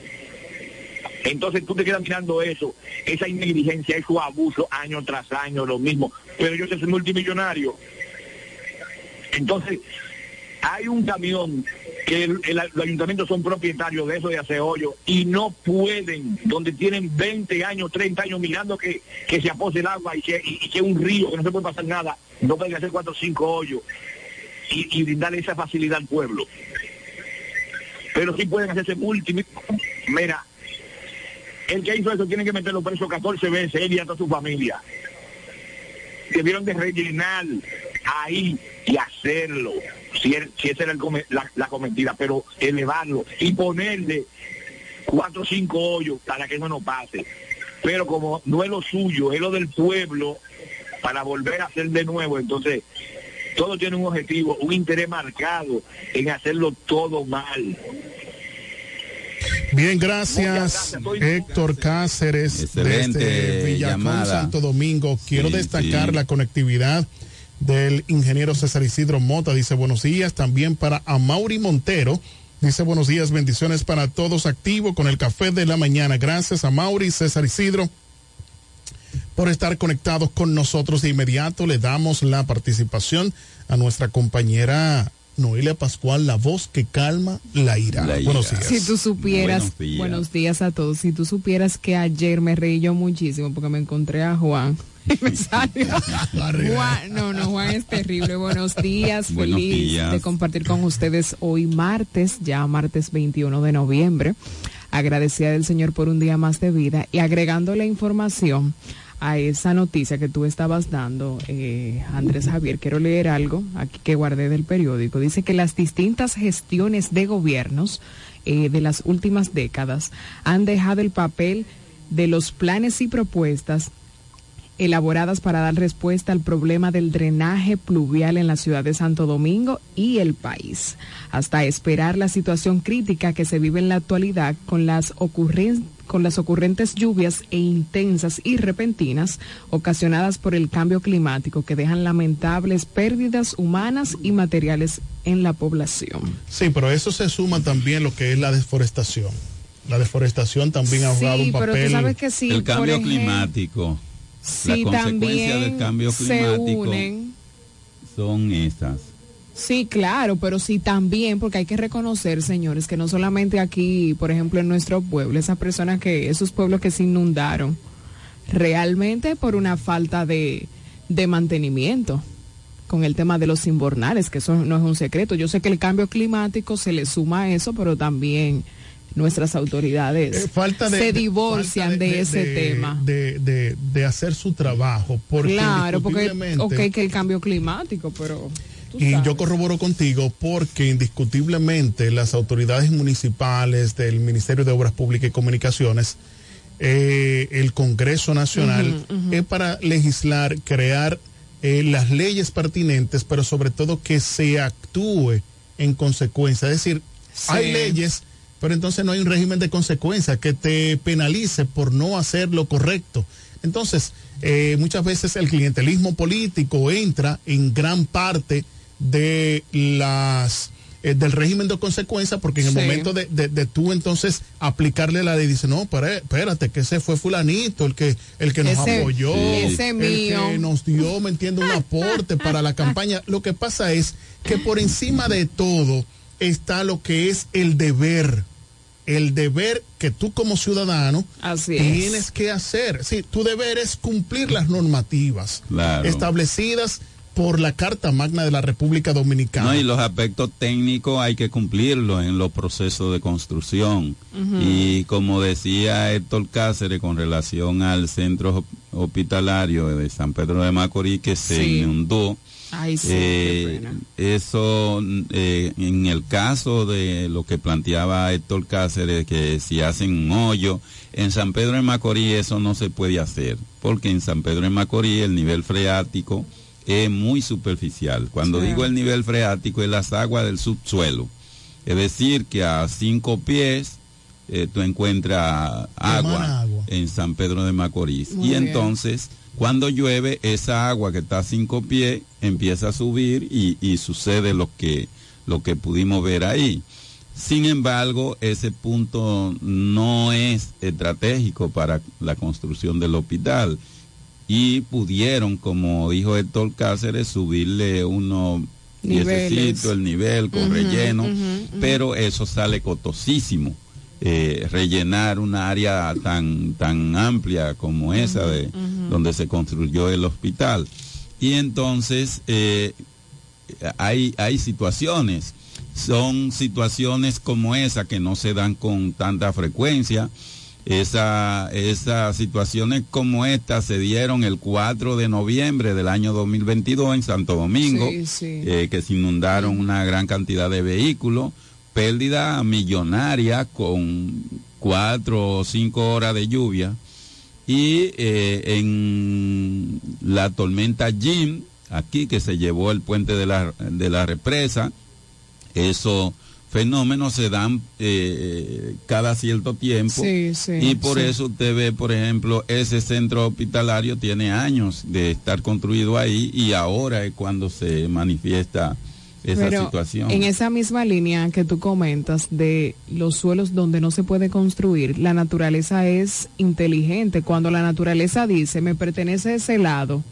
Entonces tú te quedas mirando eso, esa negligencia, esos abusos año tras año, lo mismo. Pero yo soy multimillonario. Entonces, hay un camión que el, el, los ayuntamientos son propietarios de eso de hoyo y no pueden, donde tienen 20 años, 30 años mirando que, que se apose el agua y que, y, un río, que no se puede pasar nada, no pueden hacer cuatro o cinco hoyos y, y brindarle esa facilidad al pueblo. Pero sí pueden hacerse multi... Mira, el que hizo eso tiene que meterlo preso 14 veces, él y a toda su familia. Debieron de rellenar ahí y hacerlo, si, er, si esa era el la, la, cometida, pero elevarlo y ponerle cuatro o cinco hoyos para que eso no pase. Pero como no es lo suyo, es lo del pueblo, para volver a hacer de nuevo, entonces todo tiene un objetivo, un interés marcado en hacerlo todo mal. Bien, gracias, gracias Héctor Cáceres Excelente desde Villacón, llamada. Santo Domingo. Quiero Sí, destacar sí. la conectividad del ingeniero César Isidro Mota. Dice buenos días también para Amaury Montero. Dice buenos días, bendiciones para todos activo con el café de la mañana. Gracias a Mauri, César Isidro. por estar conectados con nosotros. De inmediato le damos la participación a nuestra compañera Noelia Pascual, la voz que calma la ira. La ira. Buenos días. Si tú supieras, Buenos días. buenos días a todos, si tú supieras que ayer me reí yo muchísimo porque me encontré a Juan. (laughs) Y me salió. Juan, no, no, Juan es terrible. Buenos días, (laughs) Buenos feliz días. de compartir con ustedes hoy martes, ya martes 21 de noviembre. Agradecida del Señor por un día más de vida y agregando la información a esa noticia que tú estabas dando, eh, Andrés Javier, quiero leer algo aquí que guardé del periódico. Dice que las distintas gestiones de gobiernos eh, de las últimas décadas han dejado el papel de los planes y propuestas elaboradas para dar respuesta al problema del drenaje pluvial en la ciudad de Santo Domingo y el país, hasta esperar la situación crítica que se vive en la actualidad con las ocurren- con las ocurrentes lluvias e intensas y repentinas ocasionadas por el cambio climático que dejan lamentables pérdidas humanas y materiales en la población. Sí, pero eso se suma también lo que es la deforestación. La deforestación también ha jugado un pero tú papel. sabes que sí, el cambio ejemplo, climático. Sí, la consecuencia también del cambio se climático unen. son estas. Sí, claro, pero sí también, porque hay que reconocer, señores, que no solamente aquí, por ejemplo, en nuestro pueblo, esas personas que, esos pueblos que se inundaron, realmente por una falta de, de mantenimiento con el tema de los invernales, que eso no es un secreto. Yo sé que el cambio climático se le suma a eso, pero también nuestras autoridades Eh, falta de, se de- divorcian de, ese de- tema. De, de- de hacer su trabajo. Porque Claro, porque, indiscutiblemente- ok, que el cambio climático, pero... Y yo corroboro contigo porque indiscutiblemente las autoridades municipales del Ministerio de Obras Públicas y Comunicaciones, eh, el Congreso Nacional, es para legislar, crear eh, las leyes pertinentes, pero sobre todo que se actúe en consecuencia. Es decir, Sí. hay leyes, pero entonces no hay un régimen de consecuencia que te penalice por no hacer lo correcto. Entonces, eh, muchas veces el clientelismo político entra en gran parte de las eh, del régimen de consecuencia porque en el Sí. momento de, de- de tú entonces aplicarle la ley dice no pero, espérate que ese fue fulanito el que el que nos Ese- apoyó ese el mío. que nos dio me entiende un aporte para la campaña lo que pasa es que por encima de todo está lo que es el deber el deber que tú como ciudadano Así es. tienes que hacer. Sí, tu deber es cumplir las normativas Claro. establecidas por la Carta Magna de la República Dominicana. No, y los aspectos técnicos hay que cumplirlos en los procesos de construcción. Y como decía Héctor Cáceres con relación al centro hospitalario de San Pedro de Macorís que se Sí. inundó, Ay, sí, eh, eso eh, en el caso de lo que planteaba Héctor Cáceres, que si hacen un hoyo, en San Pedro de Macorís eso no se puede hacer, porque en San Pedro de Macorís el nivel freático es muy superficial. Cuando Sí. digo el nivel freático es las aguas del subsuelo. Es decir, que a cinco pies eh, tú encuentras agua, agua. en San Pedro de Macorís. Muy y bien. entonces, cuando llueve, esa agua que está a cinco pies empieza a subir y, y sucede lo que, lo que pudimos ver ahí. Sin embargo, ese punto no es estratégico para la construcción del hospital y pudieron, como dijo Héctor Cáceres, subirle unos piececitos el nivel con relleno, pero eso sale costosísimo. Eh, rellenar una área tan tan amplia como esa de donde se construyó el hospital. Y entonces eh, hay hay situaciones. Son situaciones como esa que no se dan con tanta frecuencia. Esa, esas situaciones como esta se dieron el 4 de noviembre del año 2022 en Santo Domingo, Sí, sí. eh, que se inundaron una gran cantidad de vehículos, pérdida millonaria con cuatro o cinco horas de lluvia. Y eh, en la tormenta Jim, aquí que se llevó el puente de la, de la represa, esos fenómenos se dan eh, cada cierto tiempo Sí, sí, y por sí. eso usted ve, por ejemplo, ese centro hospitalario tiene años de estar construido ahí y ahora es cuando se manifiesta esa Pero situación. En esa misma línea que tú comentas de los suelos donde no se puede construir, la naturaleza es inteligente. Cuando la naturaleza dice, me pertenece ese lado,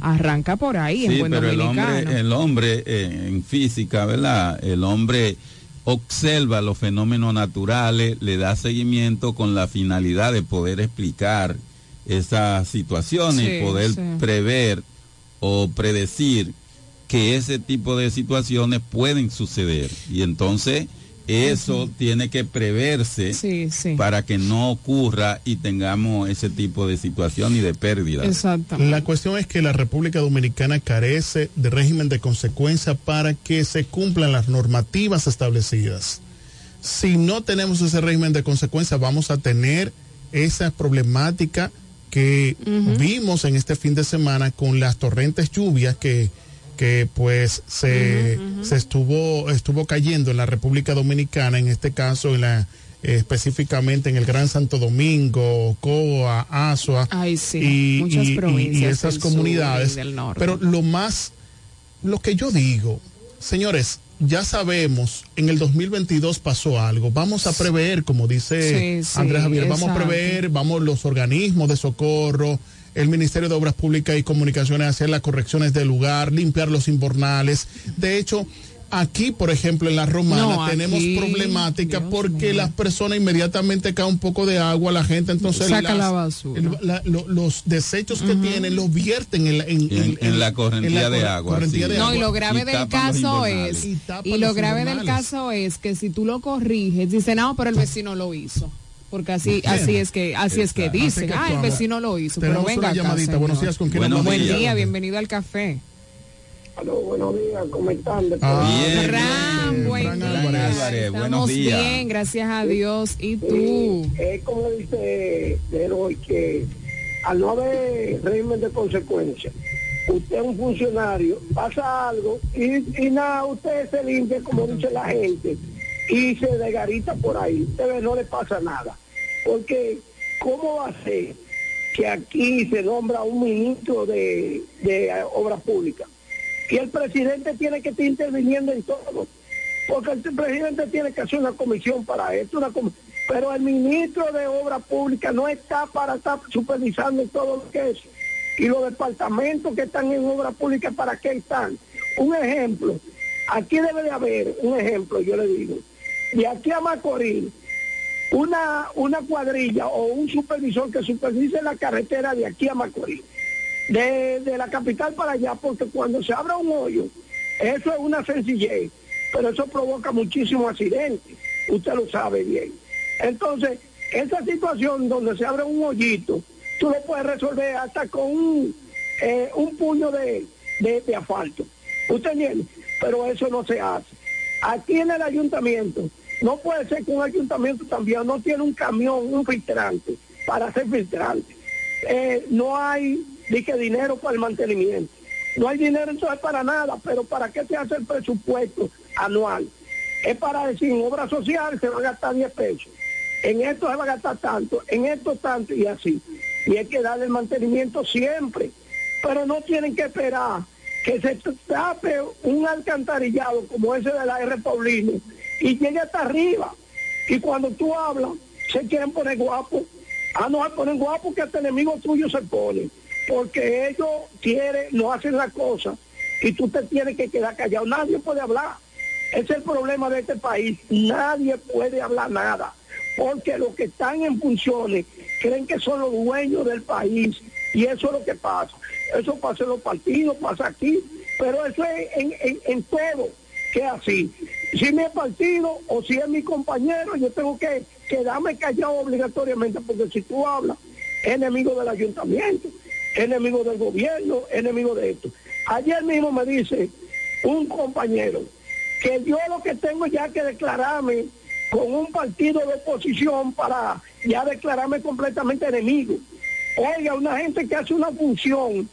arranca por ahí en Sí, buen pero el hombre, el hombre eh, en física, ¿verdad? El hombre observa los fenómenos naturales, le da seguimiento con la finalidad de poder explicar esas situaciones Sí, y poder sí. prever o predecir que ese tipo de situaciones pueden suceder. Y entonces eso tiene que preverse Sí, sí. para que no ocurra y tengamos ese tipo de situación y de pérdida. La cuestión es que la República Dominicana carece de régimen de consecuencia para que se cumplan las normativas establecidas. Si no tenemos ese régimen de consecuencia, vamos a tener esa problemática que vimos en este fin de semana con las torrentes lluvias que, que pues se, se estuvo, estuvo cayendo en la República Dominicana, en este caso en la eh, específicamente en el Gran Santo Domingo, Coa, Asua Ay, sí, y, muchas y- y- y provincias esas del comunidades. del norte. Pero lo más, lo que yo digo, señores, ya sabemos, en el 2022 pasó algo, vamos a prever, como dice Sí, sí, Andrés Javier, vamos a prever, vamos los organismos de socorro, el Ministerio de Obras Públicas y Comunicaciones a hacer las correcciones del lugar, limpiar los inbornales. De hecho, aquí, por ejemplo, en la Romana No, tenemos aquí, problemática porque las personas inmediatamente cae un poco de agua, la gente entonces Saca las- la basura. el- la- lo- los desechos que tienen los vierten en la, en, En- en la correntía en la de agua, correntía sí. de No, agua. y lo grave Y del caso es, Y y, lo grave del caso es que si tú lo corriges, dicen, no, pero el vecino lo hizo. Porque así, así es que, así es que dicen, que ah, el vecino lo hizo. Pero venga una acá, llamadita. Buenos señor. días, ¿con quién? Buen días. día, bienvenido al café. Aló, buenos días, ¿cómo están? Ah, Bien, Fran, bien. buen Fran día. Álvarez. Álvarez, buenos Estamos días. bien, gracias a Dios. ¿Y tú? Sí, es como dice Leroy, que al no haber régimen de consecuencias, usted es un funcionario, pasa algo y, y nada, usted se limpia, como dice la gente, y se desgarita por ahí. Usted ve, no le pasa nada. Porque, ¿cómo va a ser que aquí se nombra un ministro de, de Obras Públicas? Y el presidente tiene que estar interviniendo en todo. Porque el presidente tiene que hacer una comisión para esto, una com- pero el ministro de Obras Públicas no está para estar supervisando todo lo que es. Y los departamentos que están en Obras Públicas, ¿para qué están? Un ejemplo, aquí debe de haber, un ejemplo, yo le digo, de aquí a Macorís, una, una cuadrilla o un supervisor que supervise la carretera de aquí a Macorís de, de la capital para allá, porque cuando se abra un hoyo, eso es una sencillez, pero eso provoca muchísimos accidentes, usted lo sabe bien. Entonces, esa situación donde se abre un hoyito, tú lo puedes resolver hasta con un, eh, un puño de, de, de asfalto. ¿Usted entiende? Pero eso no se hace. Aquí en el ayuntamiento, no puede ser que un ayuntamiento también no tiene un camión, un filtrante, para hacer filtrante. Eh, no hay dije, dinero para el mantenimiento. No hay dinero entonces para nada, pero ¿para qué se hace el presupuesto anual? Es para decir, en obra social se va a gastar 10 pesos, en esto se va a gastar tanto, en esto tanto y así. Y hay que darle el mantenimiento siempre, pero no tienen que esperar que se tape un alcantarillado como ese de la R. Paulino y llegue hasta arriba. Y cuando tú hablas, se quieren poner guapos. Ah, no se ponen guapos que hasta enemigo tuyo se pone. Porque ellos quieren, no hacen la cosa y tú te tienes que quedar callado. Nadie puede hablar. Ese es el problema de este país. Nadie puede hablar nada. Porque los que están en funciones creen que son los dueños del país. Y eso es lo que pasa. Eso pasa en los partidos, pasa aquí. Pero eso es en, en, en todo que así. Si mi partido o si es mi compañero, yo tengo que quedarme callado obligatoriamente, porque si tú hablas, enemigo del ayuntamiento, enemigo del gobierno, enemigo de esto. Ayer mismo me dice un compañero que yo lo que tengo ya que declararme con un partido de oposición para ya declararme completamente enemigo. Oiga, una gente que hace una función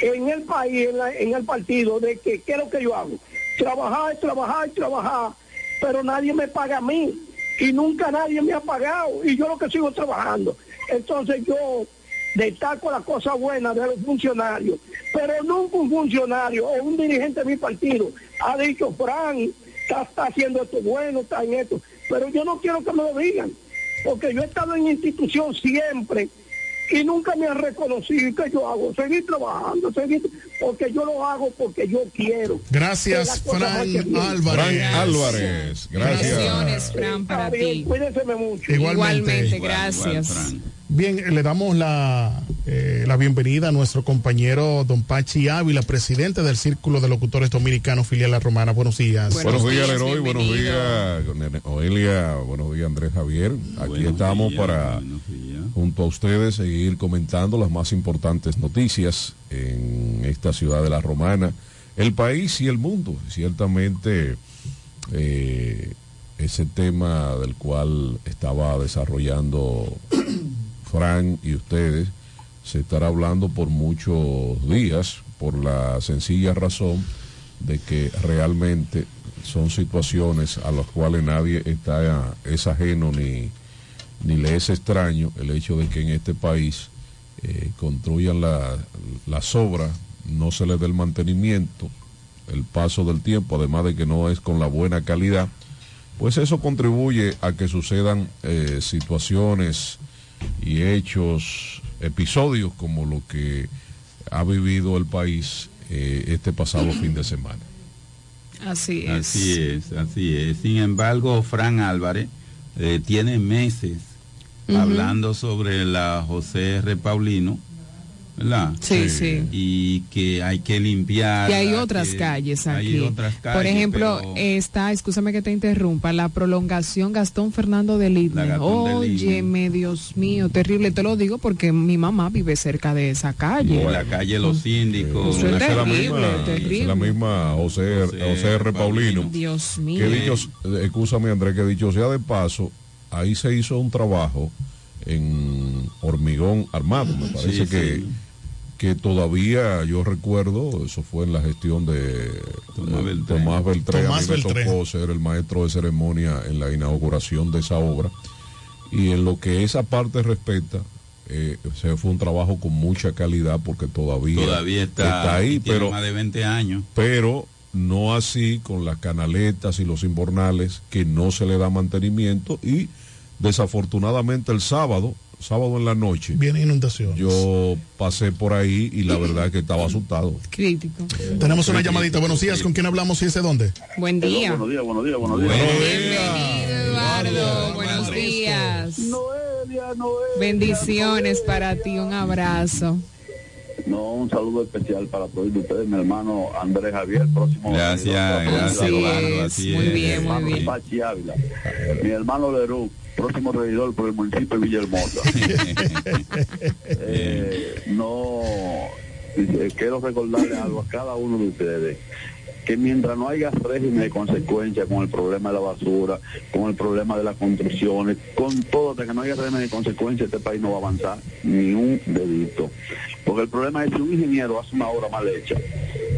en el país, en, en el partido, de que qué es lo que yo hago. Trabajar, trabajar, trabajar, pero nadie me paga a mí y nunca nadie me ha pagado y yo lo que sigo trabajando. Entonces yo destaco la cosa buena de los funcionarios, pero nunca un funcionario o un dirigente de mi partido ha dicho, Fran, está, está haciendo esto bueno, está en esto, pero yo no quiero que me lo digan, porque yo he estado en institución siempre y nunca me han reconocido. ¿Y qué yo hago? Seguir trabajando, seguir, porque yo lo hago porque yo quiero. Gracias, Que Fran. Álvarez. Fran Álvarez, gracias. Fran, para ti. Cuídense mucho. Igualmente, Igual, gracias. Bien, le damos la, eh, la bienvenida a nuestro compañero Don Pachi Ávila, presidente del Círculo de Locutores Dominicanos, filial La Romana. Buenos días. Buenos, días, Leroy. Buenos días, Oelia. Buenos días, Andrés Javier. Aquí Buenos estamos días, para, junto a ustedes, seguir comentando las más importantes noticias en esta ciudad de La Romana, el país y el mundo. Ciertamente, eh, ese tema del cual estaba desarrollando Fran y ustedes se estará hablando por muchos días por la sencilla razón de que realmente son situaciones a las cuales nadie está es ajeno ni, ni le es extraño el hecho de que en este país eh, construyan la- las obras, no se les dé el mantenimiento, el paso del tiempo, además de que no es con la buena calidad, pues eso contribuye a que sucedan eh, situaciones y hechos, episodios como lo que ha vivido el país eh, este pasado fin de semana. Así es. Así es, así es. Sin embargo, Fran Álvarez eh, tiene meses hablando sobre la José R. Paulino, ¿verdad? Sí, sí. Y que hay que limpiar. Y hay otras calles aquí. Hay otras calles. Por ejemplo, pero- está, escúchame que te interrumpa, la prolongación Gastón Fernando del Idne. Gastón del Idne. Óyeme, Dios mío, terrible. Te lo digo porque mi mamá vive cerca de esa calle. en la calle Los Síndicos. Eso es Esa es la terrible, misma, terrible. es la misma José, José R. Paulino. Dios mío. Que dicho, eh, escúchame Andrés, que dicho sea de paso, ahí se hizo un trabajo en hormigón armado, me parece Sí, que, sí. Que todavía yo recuerdo, eso fue en la gestión de Tomás eh, Beltrán. Tomás Beltrán, Tomás a mí me Beltrán. tocó ser el maestro de ceremonia en la inauguración de esa obra, y en lo que esa parte respecta, eh, se fue un trabajo con mucha calidad porque todavía, Todavía está, ahí, tiene pero más de 20 años. pero no así con las canaletas y los inbornales que no se le da mantenimiento y desafortunadamente el sábado, sábado en la noche, Viene inundación. yo pasé por ahí y la verdad es que estaba asustado. Crítico. Tenemos una llamadita. Buenos días. ¿Con quién hablamos y desde dónde? Buen día. Buenos días, buenos días, buenos días. Bienvenido, Eduardo. Buenos días. Bendiciones para ti, un abrazo. No, un saludo especial para todos ustedes, mi hermano Andrés Javier, próximo. Gracias, gracias, Así es, así muy bien, muy hermano bien. Pachi Ávila, mi hermano Lerú, próximo regidor por el municipio de Villahermosa. (laughs) Eh, no, quiero recordarle algo a cada uno de ustedes que mientras no haya régimen de consecuencia con el problema de la basura, con el problema de las construcciones, con todo, hasta que no haya régimen de consecuencia, este país no va a avanzar ni un dedito. Porque el problema es si un ingeniero hace una obra mal hecha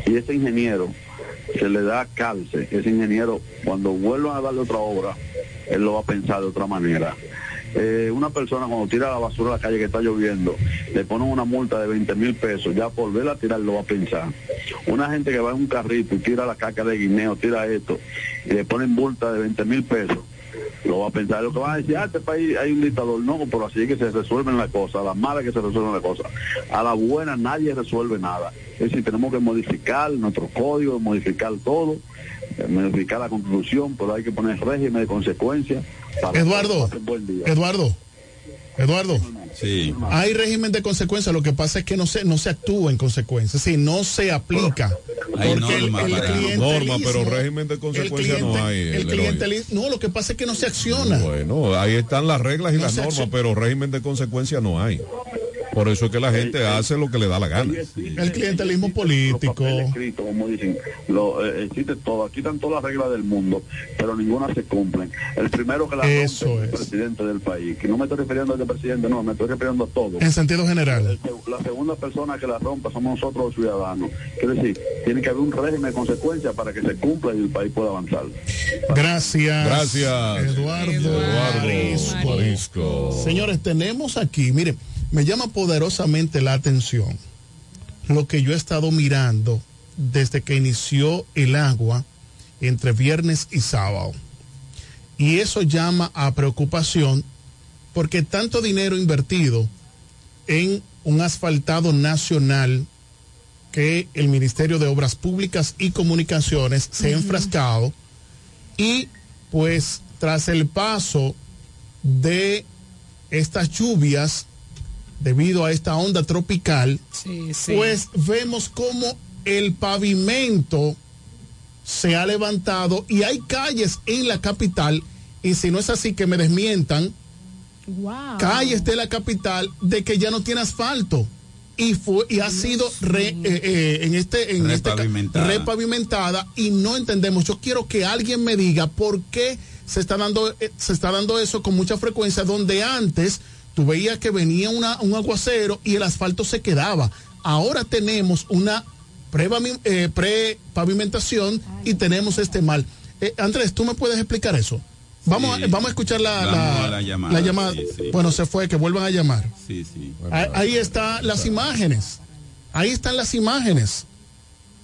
y ese ingeniero se le da calce, ese ingeniero cuando vuelvan a darle otra obra, él lo va a pensar de otra manera. Eh, una persona cuando tira la basura a la calle que está lloviendo, le ponen una multa de 20 mil pesos, ya por verla tirar lo va a pensar. Una gente que va en un carrito y tira la caca de guineo, tira esto, y le ponen multa de 20 mil pesos, lo va a pensar. Lo que van a decir, ah, este país hay un dictador, no, pero así es que se resuelven las cosas, a las malas que se resuelven las cosas. A la buena nadie resuelve nada. Es decir, tenemos que modificar nuestro código, modificar todo, eh, modificar la constitución, pero hay que poner régimen de consecuencias. para Eduardo. Eduardo, Eduardo. Sí. Hay régimen de consecuencia, lo que pasa es que no se, no se actúa en consecuencia, sí, no se aplica. Hay el- norma pero régimen de consecuencia el no hay, cliente- El Leroy. clientelismo, no, lo que pasa es que no se acciona. Bueno, ahí están las reglas y No las normas, acciona. pero régimen de consecuencia no hay. Por eso es que la gente hace lo que le da la gana. El clientelismo político. escrito, como dicen, lo, eh, existe todo, aquí están todas las reglas del mundo, pero ninguna se cumplen. El primero que la rompe es el presidente del país, que no me estoy refiriendo al presidente, no, me estoy refiriendo a todo. En sentido general. El La segunda persona que la rompa somos nosotros los ciudadanos. Quiero decir, tiene que haber un régimen de consecuencias para que se cumpla y el país pueda avanzar. Gracias. Gracias. Eduardo. Eduardo Marisco. Marisco. Señores, tenemos aquí, miren, Me llama poderosamente la atención lo que yo he estado mirando desde que inició el agua entre viernes y sábado. Y eso llama a preocupación porque tanto dinero invertido en un asfaltado nacional que el Ministerio de Obras Públicas y Comunicaciones se ha enfrascado y pues tras el paso de estas lluvias debido a esta onda tropical, pues vemos como el pavimento se ha levantado y hay calles en la capital, y si no es así que me desmientan, calles de la capital de que ya no tiene asfalto. Y, fue, y ha sido re, eh, eh, en este en repavimentada. Este, repavimentada y no entendemos. Yo quiero que alguien me diga por qué se está dando eh, se está dando eso con mucha frecuencia donde antes tú veías que venía una, un aguacero y el asfalto se quedaba. Ahora tenemos una pre-pavimentación y tenemos este mal. Andrés, ¿tú me puedes explicar eso? Vamos, a, vamos a escuchar la, la, llamada. Bueno, se fue, que vuelvan a llamar. Sí, sí. Ahí, están las imágenes. Ahí están las imágenes.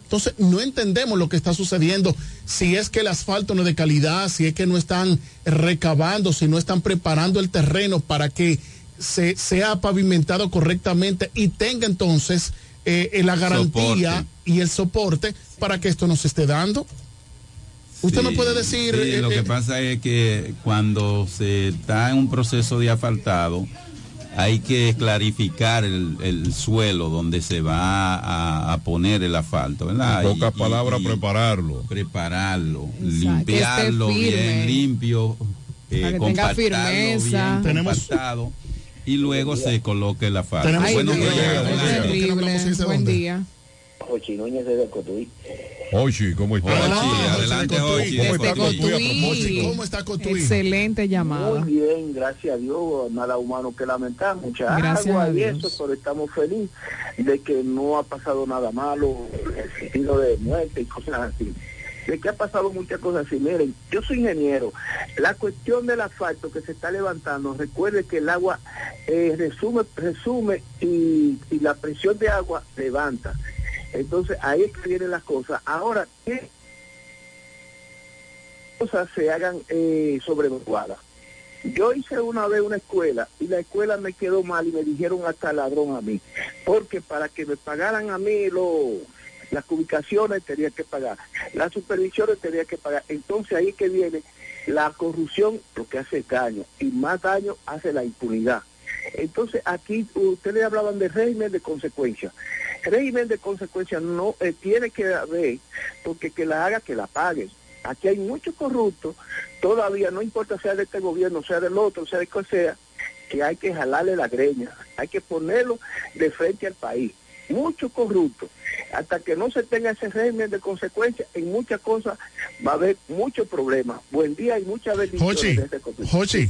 Entonces, no entendemos lo que está sucediendo. Si es que el asfalto no es de calidad, si es que no están recabando, si no están preparando el terreno para que se sea pavimentado correctamente y tenga entonces eh, la garantía y el soporte para que esto nos esté dando. Usted me puede decir... Sí, lo eh, que eh, pasa es que cuando se está en un proceso de asfaltado, hay que clarificar el, el suelo donde se va a, a, poner el asfalto, ¿verdad? En pocas palabras, prepararlo. Prepararlo, limpiarlo bien limpio, eh, tenga firmeza. Bien, Tenemos y luego se coloque el asfalto. Tenemos bueno, día, terrible. Buen día. Ochi Núñez de Cotuí. Ochi, ¿cómo está? adelante, Ochi. ¿Cómo está Cotuí? ¿Cómo está Cotuí? Excelente llamada. Muy bien, gracias a Dios. Nada humano que lamentar. Mucha gracias agua y eso, pero estamos felices de que no ha pasado nada malo, en el sentido de muerte y cosas así de que ha pasado muchas cosas así. Miren, yo soy ingeniero. La cuestión del asfalto que se está levantando, recuerde que el agua eh, resume, resume y, la presión de agua levanta. Entonces ahí es que vienen las cosas. Ahora, ¿qué cosas se hagan eh, sobrevaluadas? Yo hice una vez una escuela y la escuela me quedó mal y me dijeron hasta ladrón a mí, porque para que me pagaran a mí lo, las ubicaciones tenía que pagar, las supervisiones tenía que pagar. Entonces ahí que viene la corrupción, lo que hace daño, y más daño hace la impunidad. Entonces aquí ustedes hablaban de régimen de consecuencias régimen de consecuencias no eh, tiene que haber, porque que la haga, que la pague. Aquí hay muchos corruptos, todavía no importa sea de este gobierno, sea del otro, sea de cual sea, que hay que jalarle la greña, hay que ponerlo de frente al país. Muchos corruptos. Hasta que no se tenga ese régimen de consecuencias, en muchas cosas va a haber muchos problemas. Buen día y muchas bendiciones. Jochi,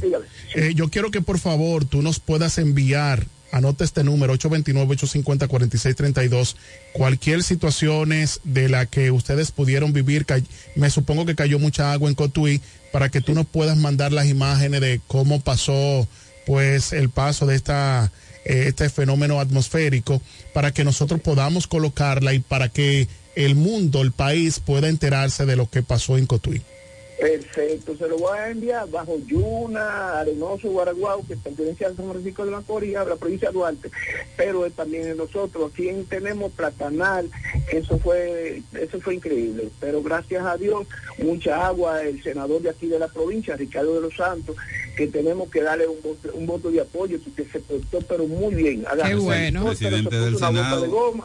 eh, yo quiero que por favor tú nos puedas enviar Anota este número 829-850-4632. Cualquier situaciones de la que ustedes pudieron vivir, me supongo que cayó mucha agua en Cotuí, para que tú nos puedas mandar las imágenes de cómo pasó pues el paso de esta este fenómeno atmosférico para que nosotros podamos colocarla y para que el mundo, el país pueda enterarse de lo que pasó en Cotuí. Perfecto, se lo voy a enviar bajo Yuna, Arenoso, Guaraguao, que pertenece al San Francisco de la Coria, la provincia de Duarte, pero también en nosotros, aquí tenemos Platanal, eso fue, eso fue increíble, pero gracias a Dios, mucha agua, el senador de aquí de la provincia, Ricardo de los Santos, que tenemos que darle un voto, un voto de apoyo, porque se portó pero muy bien. Qué bueno. Presidente del Senado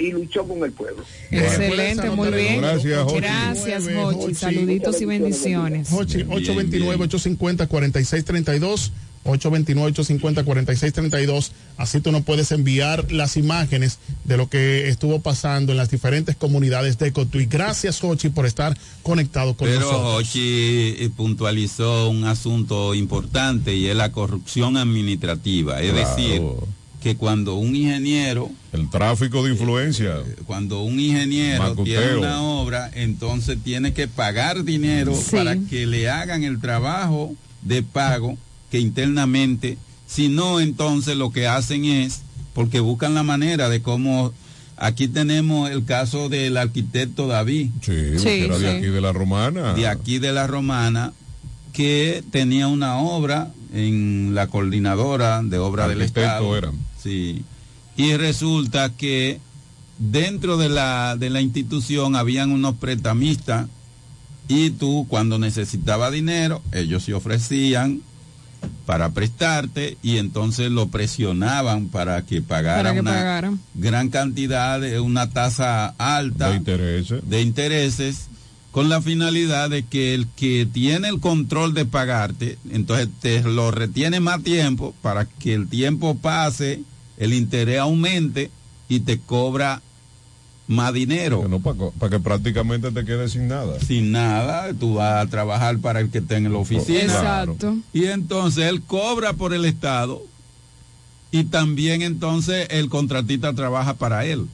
y luchó con el pueblo. Excelente, muy bien. Gracias, Jochi. Gracias, Jochi. Saluditos y bendiciones. Jochi, 829-850-4632. 829-850-4632. Así tú no puedes enviar las imágenes de lo que estuvo pasando en las diferentes comunidades de Cotuí. Gracias, Jochi, por estar conectado con Pero nosotros. Pero Jochi puntualizó un asunto importante y es la corrupción administrativa. Es Claro. decir, que cuando un ingeniero El tráfico de influencia. cuando un ingeniero Macuteo. tiene una obra, entonces tiene que pagar dinero Sí. para que le hagan el trabajo de pago que internamente Si no, entonces lo que hacen es, porque buscan la manera de cómo... Aquí tenemos el caso del arquitecto David. Sí, era de aquí de la Romana. De aquí de la Romana, que tenía una obra en la coordinadora de obra del Estado. Era. Sí. Y resulta que dentro de la, de la institución habían unos prestamistas y tú cuando necesitaba dinero, ellos se ofrecían para prestarte y entonces lo presionaban para que pagara Para que una pagaran. gran cantidad de una tasa alta De intereses. de intereses con la finalidad de que el que tiene el control de pagarte, entonces te lo retiene más tiempo para que el tiempo pase, el interés aumente y te cobra más dinero. para que prácticamente te quedes sin nada. Sin nada, tú vas a trabajar para el que esté en la oficina. Exacto. Y entonces él cobra por el Estado y también entonces el contratista trabaja para él.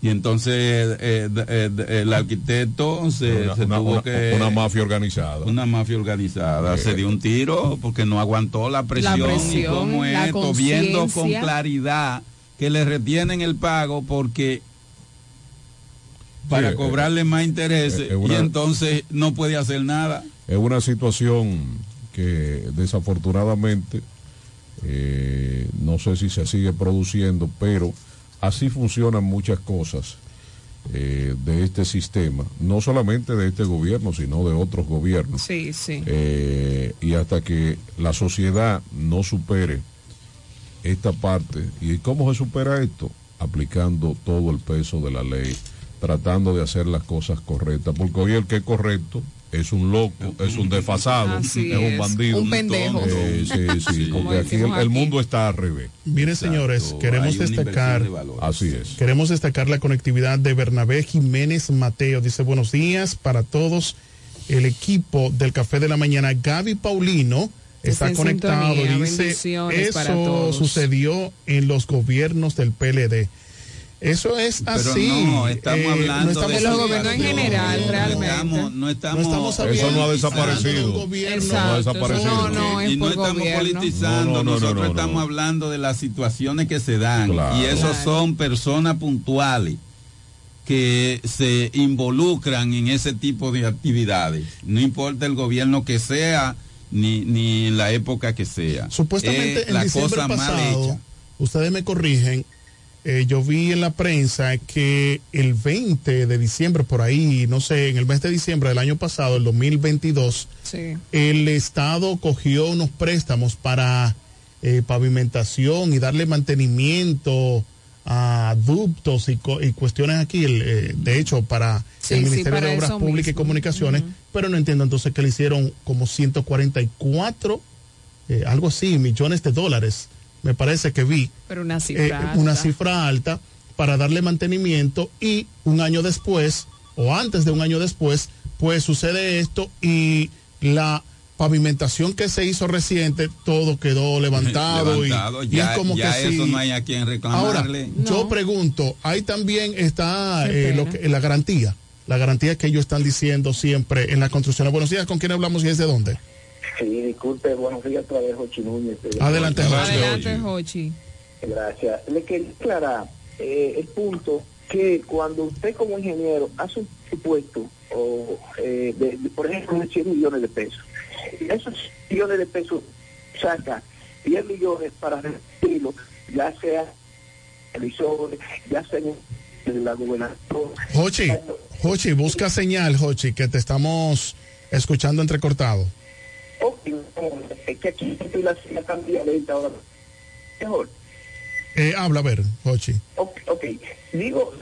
Y entonces eh, eh, de- el arquitecto se, Una- se una- tuvo una- que... una mafia organizada. Una mafia organizada. Eh, se dio un tiro porque no aguantó la presión, y presión, es la esto, viendo con claridad que le retienen el pago porque para eh, cobrarle más intereses eh, y entonces no puede hacer nada. Es una situación que desafortunadamente eh, no sé si se sigue produciendo, pero así funcionan muchas cosas eh, de este sistema, no solamente de este gobierno, sino de otros gobiernos. Sí, sí. Eh, y hasta que la sociedad no supere esta parte, ¿y cómo se supera esto? Aplicando todo el peso de la ley, tratando de hacer las cosas correctas, porque hoy el que es correcto es un loco, es un desfasado, Así es un es, bandido. un pendejo. Eh, sí, (laughs) sí, Como porque aquí el, mundo está al revés. Miren, señores, queremos destacar. de. Así es. Queremos destacar la conectividad de Bernabé Jiménez Mateo. Dice buenos días para todos el equipo del Café de la Mañana. Gaby Paulino está conectado. sintonía. Dice, eso todos". sucedió en los gobiernos del PLD. Eso es Pero así. no, estamos Eh, hablando no estamos de los gobiernos en general, No realmente. estamos, no estamos, No estamos Eso no ha desaparecido. gobierno. No ha Exacto, desaparecido. no, no, es y no estamos gobierno. politizando, No, no, no, nosotros no, no, estamos no. hablando de las situaciones que se dan. Claro. Y esos Claro. son personas puntuales que se involucran en ese tipo de actividades. No importa el gobierno que sea, ni, ni en la época que sea. Supuestamente Es en la diciembre cosa mal pasado, hecha. ustedes me corrigen, eh, yo vi en la prensa que el 20 de diciembre, por ahí, no sé, en el mes de diciembre del año pasado, el 2022, Sí. el Estado cogió unos préstamos para eh, pavimentación y darle mantenimiento a ductos y, co- y cuestiones aquí, el, eh, de hecho, para Sí, el sí, Ministerio para de Obras Públicas y. Comunicaciones, pero no entiendo entonces que le hicieron como 144, eh, algo así, millones de dólares, me parece que vi Pero una eh, cifra. una alta. cifra alta para darle mantenimiento y un año después o antes de un año después pues sucede esto y la pavimentación que se hizo reciente todo quedó (laughs) levantado, y- Levantado, y, ya, es como ya que eso sí. no hay a quien Ahora, reclamarle. yo pregunto, ahí también está eh, lo pena. que- la garantía, la garantía que ellos están diciendo siempre en la construcción. Buenos días, ¿con quién hablamos y es de dónde? Sí, disculpe, buenos días otra vez, Jochi Núñez. Adelante. Adelante, Jochi. Gracias. Le quería aclarar eh, el punto que cuando usted como ingeniero hace un presupuesto, o, eh, de, de, por ejemplo, de 100 millones de pesos, esos millones de pesos saca 10 millones para repartirlo, ya sea televisores, ya sea en la gobernación. Jochi, Jochi, busca señal, Jochi, que te estamos escuchando entrecortado. Es que aquí la tan violenta ahora. Mejor. Eh, habla, a ver, Jochi. Ok, ok. Digo,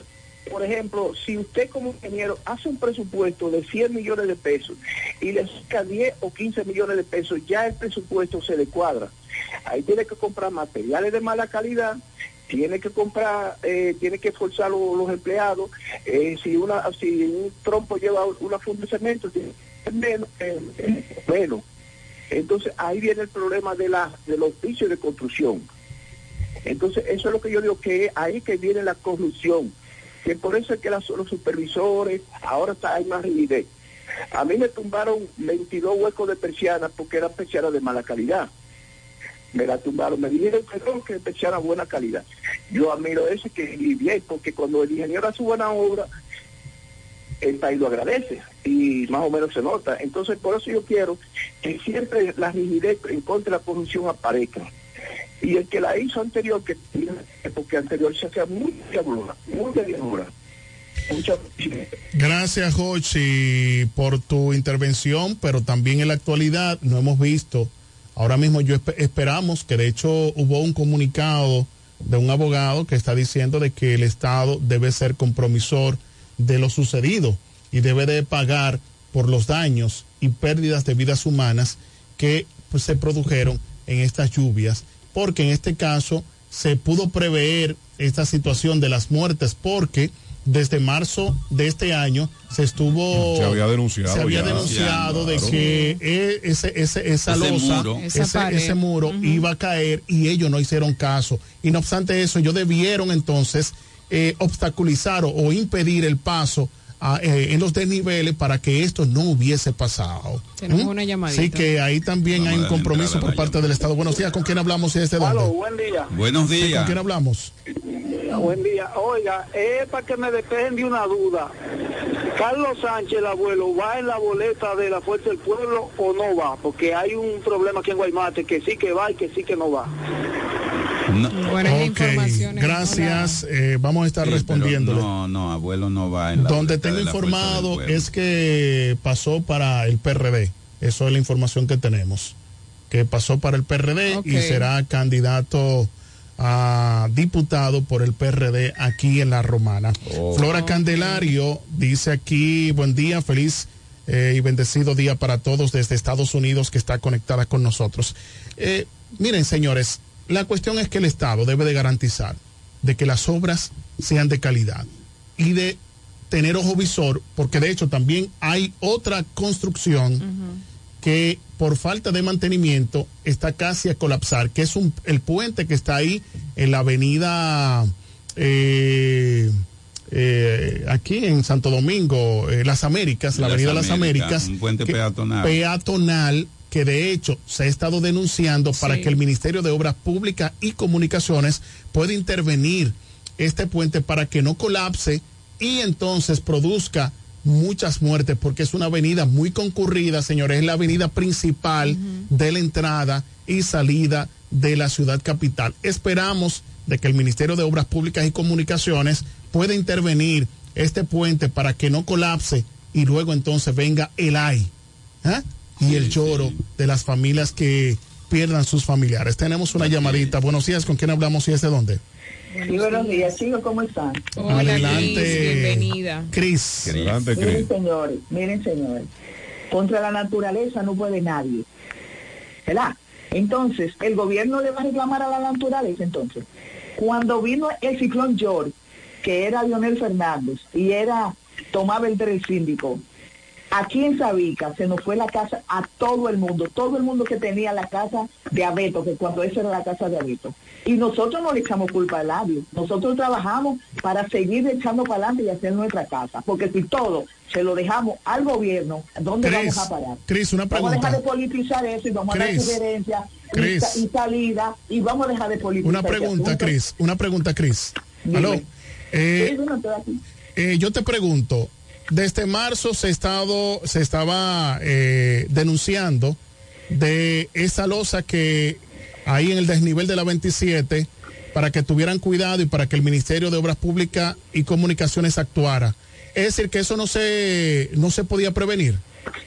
por ejemplo, si usted como ingeniero hace un presupuesto de 100 millones de pesos y le saca 10 o 15 millones de pesos, ya el presupuesto se le cuadra. Ahí tiene que comprar materiales de mala calidad, tiene que comprar, eh, tiene que forzar los, los empleados. eh, si una si un trompo lleva una funda de cemento, tiene menos, eh, menos. Entonces ahí viene el problema de la de los de construcción. Entonces, eso es lo que yo digo, que ahí que viene la corrupción. Que por eso es que las- los supervisores, ahora está, hay más rigidez. A mí me tumbaron 22 huecos de persianas porque eran persianas de mala calidad. me la tumbaron, me dijeron que me echara buena calidad. Yo admiro eso que y bien, porque cuando el ingeniero hace buena obra, el país lo agradece y más o menos se nota. Entonces, por eso yo quiero que siempre la rigidez en contra de la corrupción aparezca. Y el que la hizo anterior, que porque anterior se hacía muy diablura, muy Gracias, Jochi, por tu intervención, pero también en la actualidad no hemos visto. Ahora mismo yo esp- esperamos que de hecho hubo un comunicado de un abogado que está diciendo de que el Estado debe ser compromisor de lo sucedido y debe de pagar por los daños y pérdidas de vidas humanas que pues, se produjeron en estas lluvias, porque en este caso se pudo prever esta situación de las muertes porque desde marzo de este año se estuvo Se había denunciado se había ya. denunciado de Claro. que eh, ese, ese, esa Ese losa, muro. ese muro iba a caer y ellos no hicieron caso. Y no obstante eso, ellos debieron entonces eh, obstaculizar o, o impedir el paso a, eh, en los desniveles para que esto no hubiese pasado. Tenemos ¿Mm? una llamadita. Sí, que ahí también hay un compromiso por parte del Estado. Buenos días, ¿con quién hablamos y desde dónde? buen día. Buenos Sí, ¿Con días. quién hablamos? Buen día. Oiga, es para que me despejen de una duda. ¿Carlos Sánchez, el abuelo, va en la boleta de la Fuerza del Pueblo o no va? Porque hay un problema aquí en Guaymate que sí que va y que sí que no va. Ok, gracias. eh, vamos a estar Sí, respondiéndole. No, no, abuelo no va en la Donde tengo informado es que pasó para el PRD. Eso es la información que tenemos. Que pasó para el PRD y será candidato a diputado por el PRD aquí en La Romana. Flora Candelario dice aquí, buen día, feliz eh, y bendecido día para todos desde Estados Unidos que está conectada con nosotros. Eh, miren, señores, la cuestión es que el Estado debe de garantizar de que las obras sean de calidad y de tener ojo visor, porque de hecho también hay otra construcción que por falta de mantenimiento está casi a colapsar, que es un, el puente que está ahí en la avenida eh, eh, aquí en Santo Domingo, eh, Las Américas, la Las avenida Las Américas, Américas. un puente que- peatonal. Peatonal que de hecho se ha estado denunciando para que el Ministerio de Obras Públicas y Comunicaciones pueda intervenir este puente para que no colapse y entonces produzca muchas muertes porque es una avenida muy concurrida, señores, es la avenida principal de la entrada y salida de la ciudad capital. Esperamos de que el Ministerio de Obras Públicas y Comunicaciones pueda intervenir este puente para que no colapse y luego entonces venga el ay ¿ah? Y el lloro de las familias que pierdan sus familiares. Tenemos una llamadita. Buenos días, ¿con quién hablamos y es de dónde? Sí, buenos días, chicos, ¿cómo están? Adelante. bienvenida. Cris. Adelante, Miren, señores, miren, señores, contra la naturaleza no puede nadie, ¿verdad? Entonces, ¿el gobierno le va a reclamar a la naturaleza entonces? Cuando vino el ciclón George, que era Leonel Fernández y era Tomás Beltrán el síndico, aquí en Sabica se nos fue la casa a todo el mundo, todo el mundo que tenía la casa de Abeto, que cuando esa era la casa de Abeto. Y nosotros no le echamos culpa al labio, nosotros trabajamos para seguir echando para adelante y hacer nuestra casa, porque si todo se lo dejamos al gobierno, ¿dónde vamos a parar? Cris, una Vamos a pregunta. dejar de politizar eso y vamos a dar sugerencias y, y salida y vamos a dejar de politizar. Una ese pregunta. Cris. Una pregunta, Cris. Aló. Eh, eh, yo te pregunto, desde marzo se, ha estado, se estaba eh, denunciando de esa losa que ahí en el desnivel de la 27 para que tuvieran cuidado y para que el Ministerio de Obras Públicas y Comunicaciones actuara. Es decir, que eso no se, no se podía prevenir.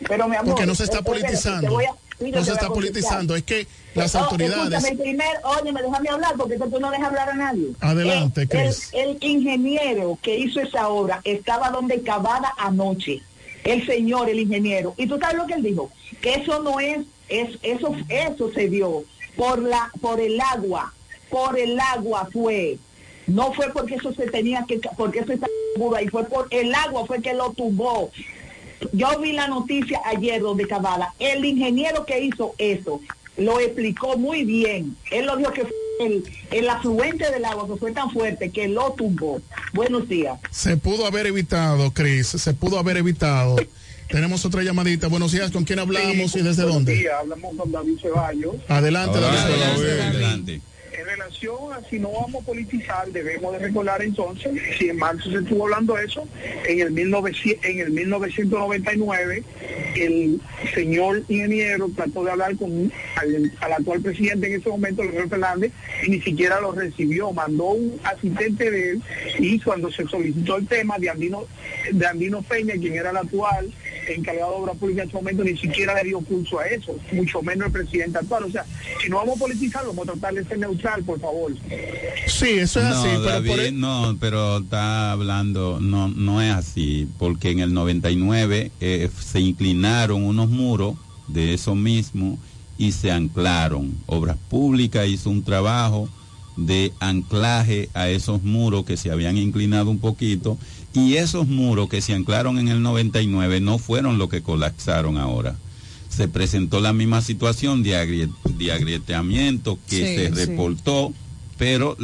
Pero mi amor, Porque no se está politizando. te voy a- mira, No se está politizando. Es que las Oh, autoridades. Escúchame, primero, oye, me déjame hablar porque tú no dejas hablar a nadie. Adelante, El- Cris. El, el ingeniero que hizo esa obra estaba donde cavada anoche. El señor, el ingeniero. Y tú sabes lo que él dijo, que eso no es, es eso, eso se dio por la, por el agua, por el agua fue. No fue porque eso se tenía que, porque eso estaba seguro ahí, fue por el agua fue que lo tumbó. Yo vi la noticia ayer donde Cavada, el ingeniero que hizo eso lo explicó muy bien. Él lo dijo que fue el, el afluente del agua que fue tan fuerte que lo tumbó. Buenos días. Se pudo haber evitado, Cris, se pudo haber evitado. Tenemos otra llamadita. Buenos días, ¿con quién hablamos y desde buenos dónde? días, hablamos con David Ceballos. Adelante, David. Adelante. En relación a si no vamos a politizar, debemos de recordar entonces, si en marzo se estuvo hablando eso, en el, 1900 en el 1999 el señor ingeniero trató de hablar con al, al actual presidente en ese momento, el señor Fernández, y ni siquiera lo recibió, mandó un asistente de él y cuando se solicitó el tema de Andino, de Andino Peña, quien era el actual encargado de obra pública en ese momento, ni siquiera le dio curso a eso, mucho menos el presidente actual. O sea, si no vamos a politizar, vamos a tratar de ser neutral, por favor. Sí, eso es no, así, pero David, por e- no, pero está hablando, no, no es así, porque en el 99 eh, se inclinaron unos muros de eso mismo y se anclaron. Obras Públicas hizo un trabajo de anclaje a esos muros que se habían inclinado un poquito y esos muros que se anclaron en el 99 no fueron los que colapsaron ahora. Se presentó la misma situación de, agrie- de agrieteamiento que Sí, se sí. reportó, pero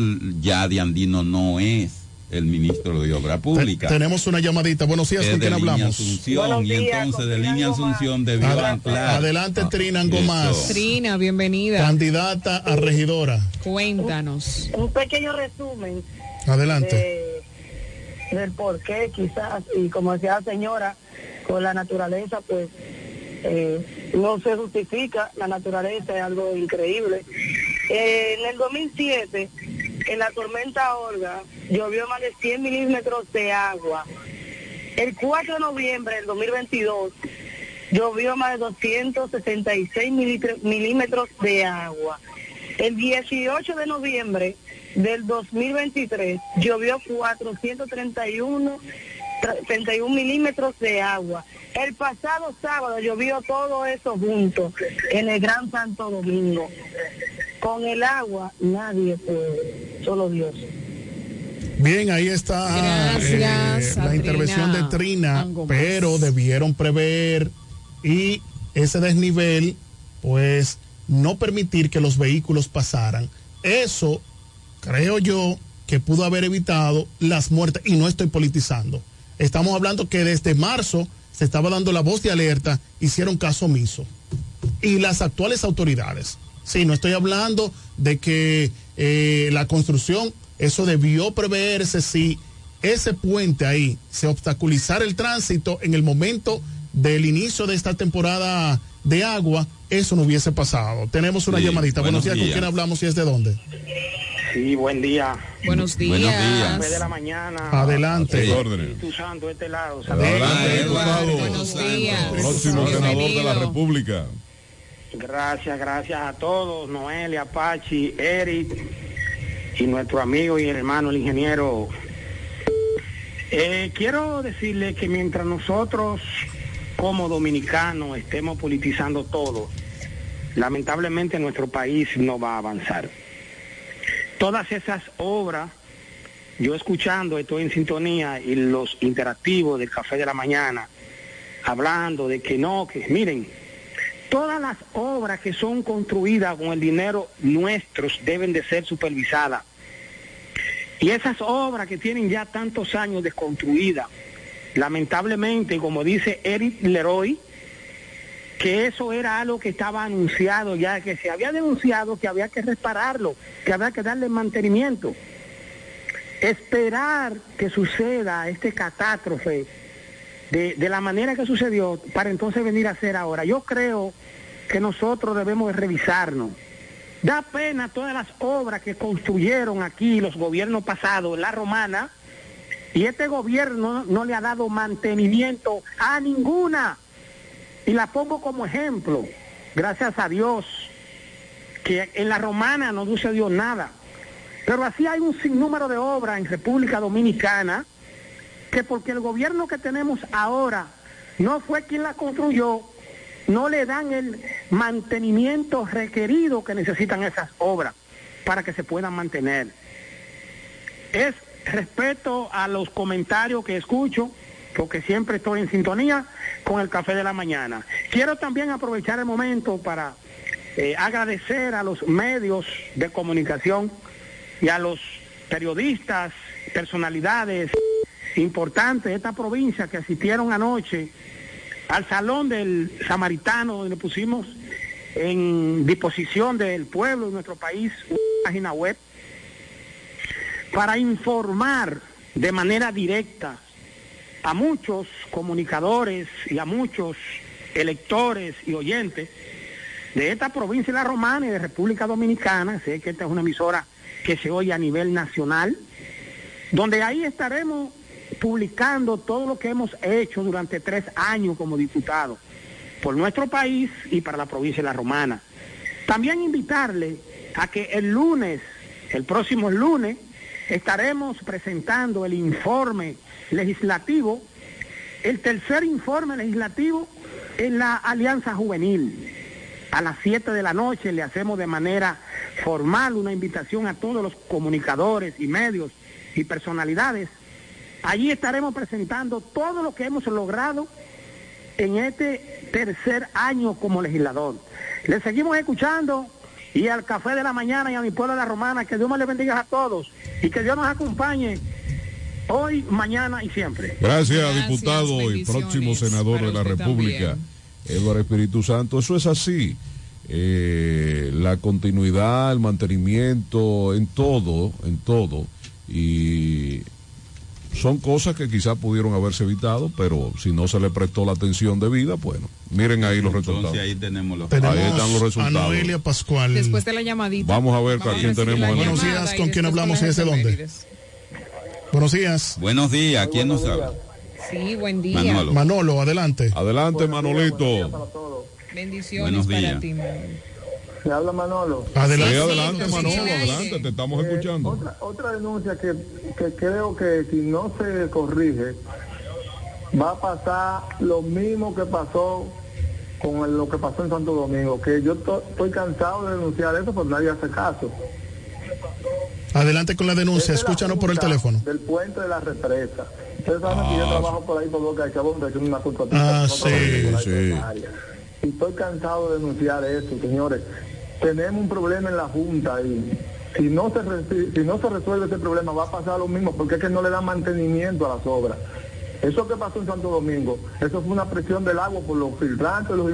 ya de Andino no es el ministro de Obra Pública. Tenemos una llamadita. Buenos días, ¿con de quién línea hablamos? Asunción, y entonces de línea Asunción debió Ad- anclar. Adelante, Trina Angomás. Trina, bienvenida. Candidata a regidora. Cuéntanos. un pequeño resumen Adelante. de- del por qué quizás, y como decía la señora, con la naturaleza pues eh, no se justifica, la naturaleza es algo increíble. Eh, en el 2007, en la tormenta Olga, llovió más de 100 milímetros de agua. El 4 de noviembre del 2022, llovió más de 266 militro- milímetros de agua. El 18 de noviembre del 2023 llovió 431 tra- 31 milímetros de agua. El pasado sábado llovió todo eso junto en el Gran Santo Domingo. Con el agua nadie puede, solo Dios. Bien, ahí está Gracias eh, la intervención de Trina, pero debieron prever y ese desnivel, pues no permitir que los vehículos pasaran. Eso creo yo que pudo haber evitado las muertes y no estoy politizando. Estamos hablando que desde marzo se estaba dando la voz de alerta, hicieron caso omiso. Y las actuales autoridades. Sí, no estoy hablando de que eh, la construcción, eso debió preverse si ese puente ahí se obstaculizara el tránsito en el momento del inicio de esta temporada de agua, eso no hubiese pasado. Tenemos una Sí, llamadita. Buenos, buenos días, ¿con días. quién hablamos y es de dónde? Sí, buen día. Buenos días. Buenos días. De la mañana. Adelante. Espíritu Santo, este lado. Adelante, Eduardo. Buenos días. Próximo senador de la República. Gracias, gracias a todos, Noelia, Apache, Eric y nuestro amigo y hermano, el ingeniero. Eh, quiero decirle que mientras nosotros como dominicanos estemos politizando todo, lamentablemente nuestro país no va a avanzar. Todas esas obras, yo escuchando, estoy en sintonía y los interactivos del Café de la Mañana, hablando de que no, que miren, todas las obras que son construidas con el dinero nuestros deben de ser supervisadas. Y esas obras que tienen ya tantos años desconstruidas, lamentablemente, como dice Eric Leroy, que eso era algo que estaba anunciado ya, que se había denunciado que había que repararlo, que había que darle mantenimiento. Esperar que suceda este catástrofe de, de la manera que sucedió para entonces venir a hacer ahora. Yo creo que nosotros debemos de revisarnos. Da pena todas las obras que construyeron aquí los gobiernos pasados, la romana, y este gobierno no le ha dado mantenimiento a ninguna. Y la pongo como ejemplo, gracias a Dios, que en la romana no sucedió nada. Pero así hay un sinnúmero de obras en República Dominicana que porque el gobierno que tenemos ahora no fue quien la construyó, no le dan el mantenimiento requerido que necesitan esas obras para que se puedan mantener. Es respeto a los comentarios que escucho, porque siempre estoy en sintonía con el café de la mañana. Quiero también aprovechar el momento para eh, agradecer a los medios de comunicación y a los periodistas, personalidades importantes de esta provincia que asistieron anoche al salón del samaritano donde pusimos en disposición del pueblo de nuestro país una página web para informar de manera directa a muchos comunicadores y a muchos electores y oyentes de esta provincia de la Romana y de República Dominicana, sé que esta es una emisora que se oye a nivel nacional, donde ahí estaremos publicando todo lo que hemos hecho durante tres años como diputados por nuestro país y para la provincia de La Romana. También invitarle a que el lunes, el próximo lunes, estaremos presentando el informe legislativo, el tercer informe legislativo en la Alianza Juvenil. A las 7 de la noche le hacemos de manera formal una invitación a todos los comunicadores y medios y personalidades. Allí estaremos presentando todo lo que hemos logrado en este tercer año como legislador. Le seguimos escuchando y al café de la mañana y a mi pueblo de la Romana, que Dios me le bendiga a todos y que Dios nos acompañe hoy, mañana y siempre. Gracias, diputado y próximo senador de la República, Eduardo Espíritu Santo. Eso es así. Eh, la continuidad, el mantenimiento, en todo, en todo. Y son cosas que quizás pudieron haberse evitado, pero si no se le prestó la atención debida, bueno, miren ahí los resultados. ahí tenemos los Tenemos Ahí están los resultados. A Noelia Pascual. Después de la llamadita. Vamos a ver a quién tenemos en Buenos días, ¿con quién hablamos y desde dónde? Buenos días. Buenos días, ¿quién nos habla? Sí, buen día. Manolo. Manolo, adelante. Adelante, Manolito. Bendiciones Buenos para días. ti, Manolo. Se habla Manolo. Adelante. Sí, adelante, Manolo, adelante, te estamos Eh, escuchando. Otra, otra denuncia que, que creo que si no se corrige, va a pasar lo mismo que pasó con el- lo que pasó en Santo Domingo, que yo to- estoy cansado de denunciar eso, pero nadie hace caso. Adelante con la denuncia, es la escúchanos por el teléfono. Del puente de la represa. Ustedes saben que yo Ah, trabajo por ahí por Boca de Chabón, haciendo una culpa. Ah, sí, sí. Y estoy cansado de denunciar eso, señores. Tenemos un problema en la Junta y si no se si- no se resuelve ese problema va a pasar lo mismo porque es que no le dan mantenimiento a las obras. Eso que pasó en Santo Domingo, eso fue una presión del agua por los filtrantes, los,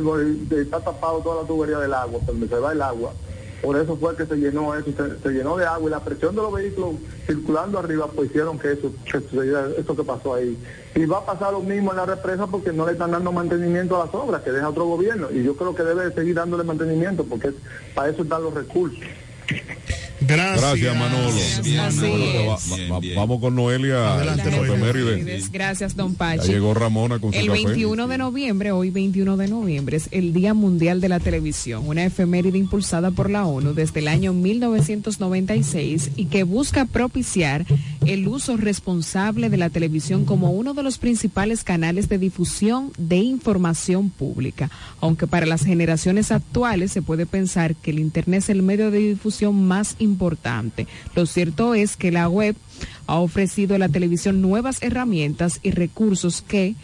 está tapado toda la tubería del agua, donde se va el agua. Por eso fue que se llenó eso, se, llenó de agua y la presión de los vehículos circulando arriba pues hicieron que eso, que eso que pasó ahí. Y va a pasar lo mismo en la represa porque no le están dando mantenimiento a las obras, que deja otro gobierno. Y yo creo que debe de seguir dándole mantenimiento porque para eso están los recursos. Gracias. Gracias, Manolo. Así Bueno, es. va- va- va- vamos con Noelia. Adelante, Noelia. Gracias, don Ya Pachi. llegó Ramona con su El café. 21 de noviembre, hoy 21 de noviembre, es el Día Mundial de la Televisión, una efeméride impulsada por la ONU desde el año 1996 y que busca propiciar el uso responsable de la televisión como uno de los principales canales de difusión de información pública. Aunque para las generaciones actuales se puede pensar que el Internet es el medio de difusión más importante. Lo cierto es que la web ha ofrecido a la televisión nuevas herramientas y recursos que,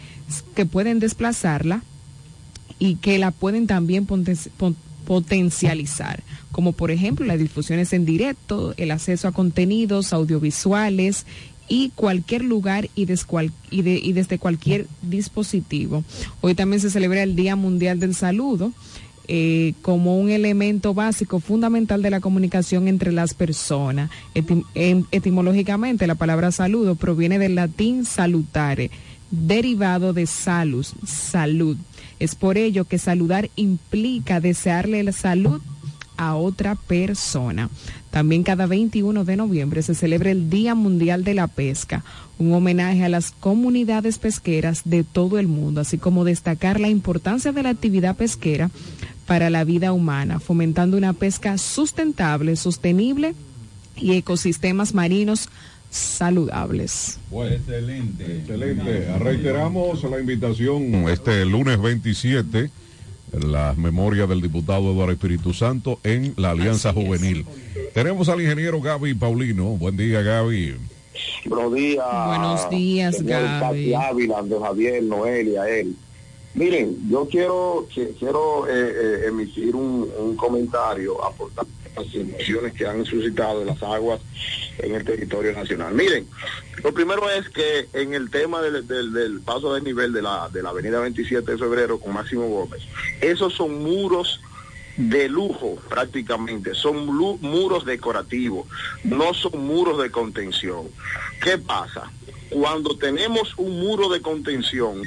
que pueden desplazarla y que la pueden también potencializar, como por ejemplo las difusiones en directo, el acceso a contenidos audiovisuales y cualquier lugar y, y desde cualquier dispositivo. Hoy también se celebra el Día Mundial del Saludo. Eh, como un elemento básico fundamental de la comunicación entre las personas. Em- etimológicamente, la palabra saludo proviene del latín salutare, derivado de salus, salud. Es por ello que saludar implica desearle la salud a otra persona. También cada 21 de noviembre se celebra el Día Mundial de la Pesca, un homenaje a las comunidades pesqueras de todo el mundo, así como destacar la importancia de la actividad pesquera para la vida humana, fomentando una pesca sustentable, sostenible y ecosistemas marinos saludables. Bueno, excelente. Excelente. Reiteramos la invitación este lunes 27, las memorias del diputado Eduardo Espíritu Santo en la Alianza Juvenil. Tenemos al ingeniero Gaby Paulino. Buen día, Gaby. Buenos días. Buenos días, Gaby. Ávila, Javier, Noelia, él. Miren, yo quiero quiero eh, eh, emitir un, un comentario aportar las emociones que han suscitado las aguas en el territorio nacional. Miren, lo primero es que en el tema del, del- del paso de nivel de la, de la avenida 27 de febrero con Máximo Gómez, esos son muros de lujo prácticamente, son muros decorativos, no son muros de contención. ¿Qué pasa? Cuando tenemos un muro de contención,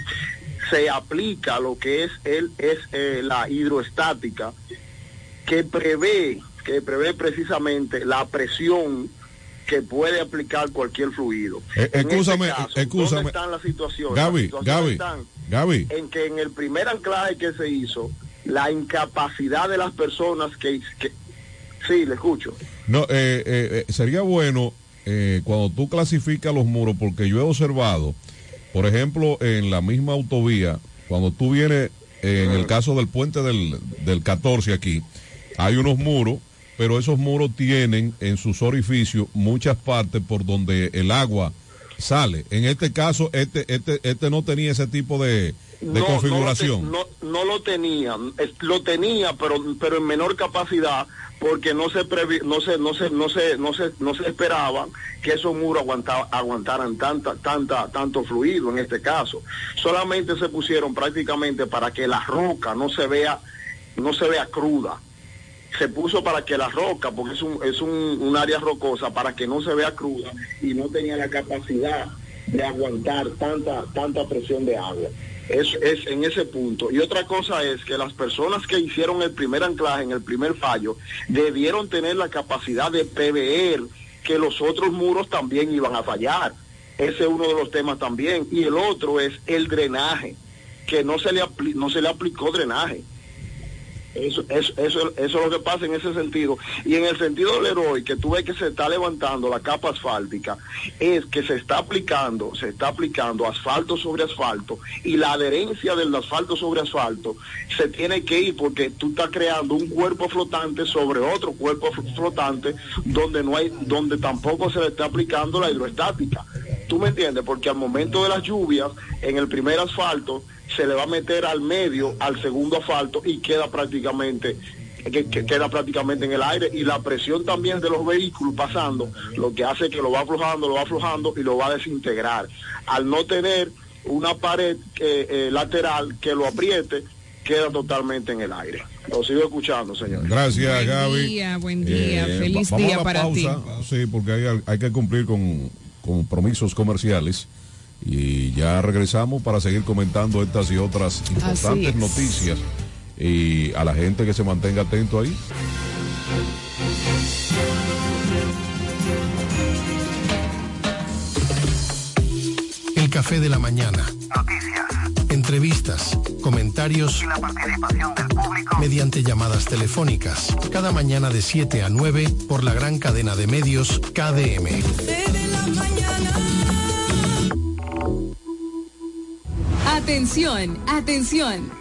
se aplica lo que es el es eh, la hidroestática que prevé que prevé precisamente la presión que puede aplicar cualquier fluido. Eh, En este excúsame, caso, excúsame. ¿Dónde están las situaciones? Gaby, Las situaciones Gaby, están Gaby. en que en el primer anclaje que se hizo, la incapacidad de las personas que, que sí, le escucho. No, eh, eh, eh, sería bueno eh, cuando tú clasificas los muros, porque yo he observado, por ejemplo, en la misma autovía, cuando tú vienes, en el caso del puente del, del 14 aquí, hay unos muros, pero esos muros tienen en sus orificios muchas partes por donde el agua sale. En este caso, este, este, este no tenía ese tipo de, de No, configuración. No, te- no, no lo tenía, lo tenía, pero pero en menor capacidad, porque no se previ- no se no se no se no se no se esperaba que esos muros aguanta- aguantaran tanta tanta tanto fluido en este caso. Solamente se pusieron prácticamente para que la roca no se vea no se vea cruda. Se puso para que la roca, porque es un es un, un área rocosa, para que no se vea cruda y no tenía la capacidad de aguantar tanta tanta presión de agua. Es, es en ese punto. Y otra cosa es que las personas que hicieron el primer anclaje en el primer fallo debieron tener la capacidad de prever que los otros muros también iban a fallar. Ese es uno de los temas también. Y el otro es el drenaje, que no se le, no se le aplicó drenaje. Eso, eso, eso, eso es lo que pasa en ese sentido. Y en el sentido del héroe, que tú ves que se está levantando la capa asfáltica, es que se está aplicando, se está aplicando asfalto sobre asfalto y la adherencia del asfalto sobre asfalto se tiene que ir porque tú estás creando un cuerpo flotante sobre otro cuerpo fl- flotante donde no hay, donde tampoco se le está aplicando la hidroestática. ¿Tú me entiendes? Porque al momento de las lluvias, en el primer asfalto, se le va a meter al medio, al segundo asfalto y queda prácticamente que, que queda prácticamente en el aire y la presión también de los vehículos pasando lo que hace que lo va aflojando, lo va aflojando y lo va a desintegrar. Al no tener una pared eh, eh, lateral que lo apriete, queda totalmente en el aire. Lo sigo escuchando, señor. Gracias, Buen Gaby. día, buen día. Eh, Feliz va- vamos día para ti. Sí, porque hay, hay que cumplir con compromisos comerciales. Y ya regresamos para seguir comentando estas y otras importantes es. noticias. Y a la gente que se mantenga atento ahí. El café de la mañana. Entrevistas, comentarios. la participación del público. Mediante llamadas telefónicas. Cada mañana de 7 a 9 por la gran cadena de medios KDM. Atención, atención.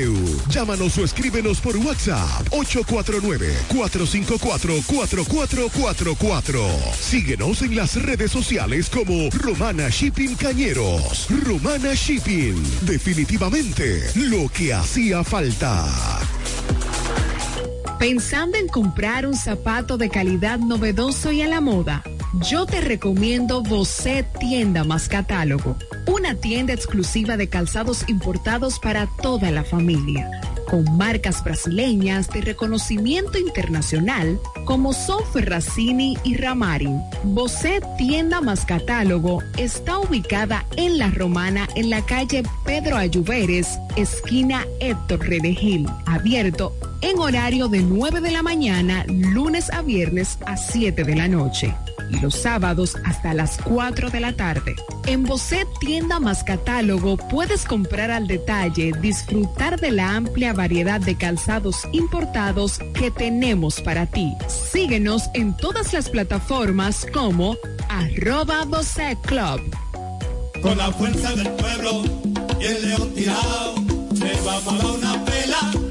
Llámanos o escríbenos por WhatsApp 849-454-4444. Síguenos en las redes sociales como Romana Shipping Cañeros. Romana Shipping. Definitivamente lo que hacía falta. Pensando en comprar un zapato de calidad novedoso y a la moda. Yo te recomiendo Bocet Tienda más Catálogo, una tienda exclusiva de calzados importados para toda la familia, con marcas brasileñas de reconocimiento internacional como Sofer Racini y Ramarin. Bocet Tienda más Catálogo está ubicada en La Romana en la calle Pedro Ayuberes, esquina Héctor Redegil, abierto en horario de 9 de la mañana, lunes a viernes a 7 de la noche y los sábados hasta las 4 de la tarde. En Bocet Tienda más Catálogo puedes comprar al detalle, disfrutar de la amplia variedad de calzados importados que tenemos para ti. Síguenos en todas las plataformas como arroba Bocet Club. Con la fuerza del pueblo y el león tirado, le vamos a una pela.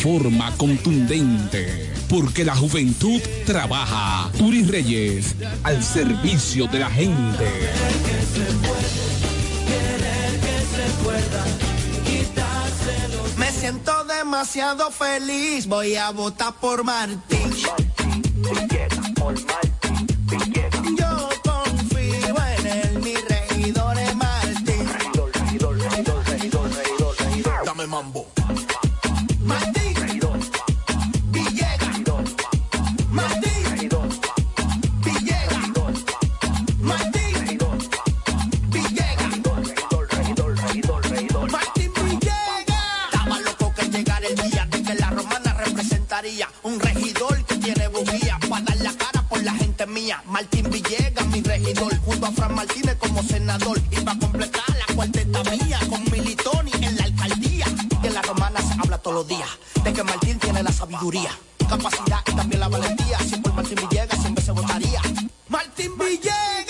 forma contundente. Porque la juventud trabaja. Turi Reyes, al servicio de la gente. Me siento demasiado feliz, voy a votar por Martín. Yo confío en él, mi regidor es Martín. Dame mambo. Senador. Y para completar la cuarteta mía con Militoni en la alcaldía. En la romana se habla todos los días de que Martín tiene la sabiduría, capacidad y también la valentía. Si por Martín Villegas siempre se votaría. Martín Villegas.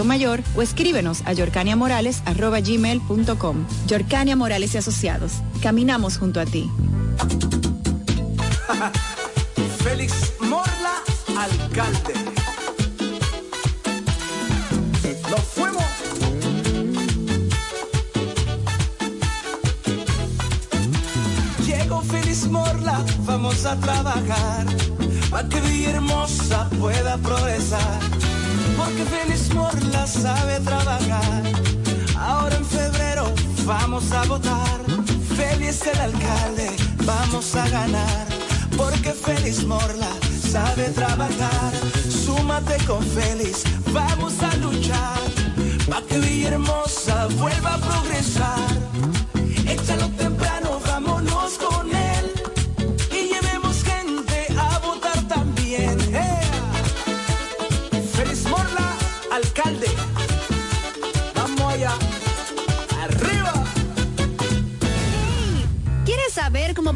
Atomayor o escríbenos a yorcaniamorales.com. Yorcania Morales y Asociados. Caminamos junto a ti. (laughs) Félix Morla, alcalde. Nos fuimos. Llegó Félix Morla, vamos a trabajar para que Villahermosa pueda progresar. Porque Félix Morla sabe trabajar. Ahora en febrero vamos a votar. Félix el alcalde, vamos a ganar. Porque Félix Morla sabe trabajar. Súmate con Félix, vamos a luchar. Pa' que Villahermosa vuelva a progresar. Échalo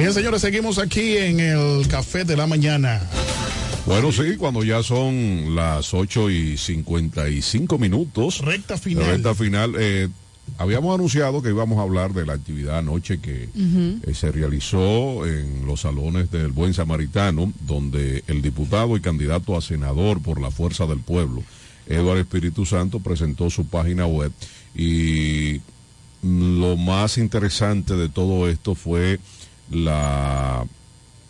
Bien, señores, seguimos aquí en el Café de la Mañana. Bueno, sí, cuando ya son las 8 y 55 minutos. Recta final. Recta final. eh, habíamos anunciado que íbamos a hablar de la actividad anoche que eh, se realizó en los salones del Buen Samaritano, donde el diputado y candidato a senador por la Fuerza del Pueblo, Eduardo Espíritu Santo, presentó su página web y mm, lo más interesante de todo esto fue la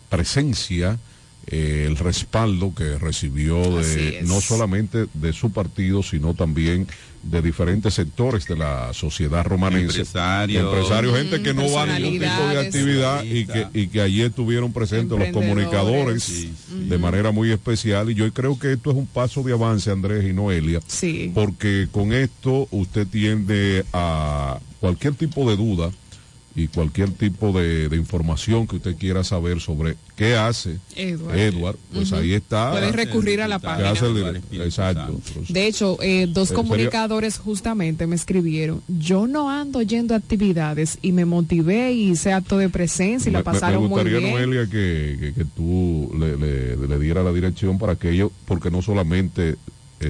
presencia, eh, el respaldo que recibió de no solamente de su partido, sino también de diferentes sectores de la sociedad romanense. Empresarios. Empresarios, gente que no va a ningún tipo de actividad y que, y que allí estuvieron presentes los comunicadores Sí, de manera muy especial. Y yo creo que esto es un paso de avance, Andrés y Noelia. Sí. Porque con esto usted tiende a cualquier tipo de duda y cualquier tipo de, de información que usted quiera saber sobre qué hace Edward. Edward, pues ahí está. Puede recurrir a la ¿Qué página. hace el director? Exacto. De hecho, eh, dos Eh, sería- comunicadores justamente me escribieron, yo no ando yendo a actividades y me motivé y hice acto de presencia y la Me- me- pasaron me muy gustaría, bien. Noelia, que, que, que tú le, le, le diera la dirección para que ellos, porque no solamente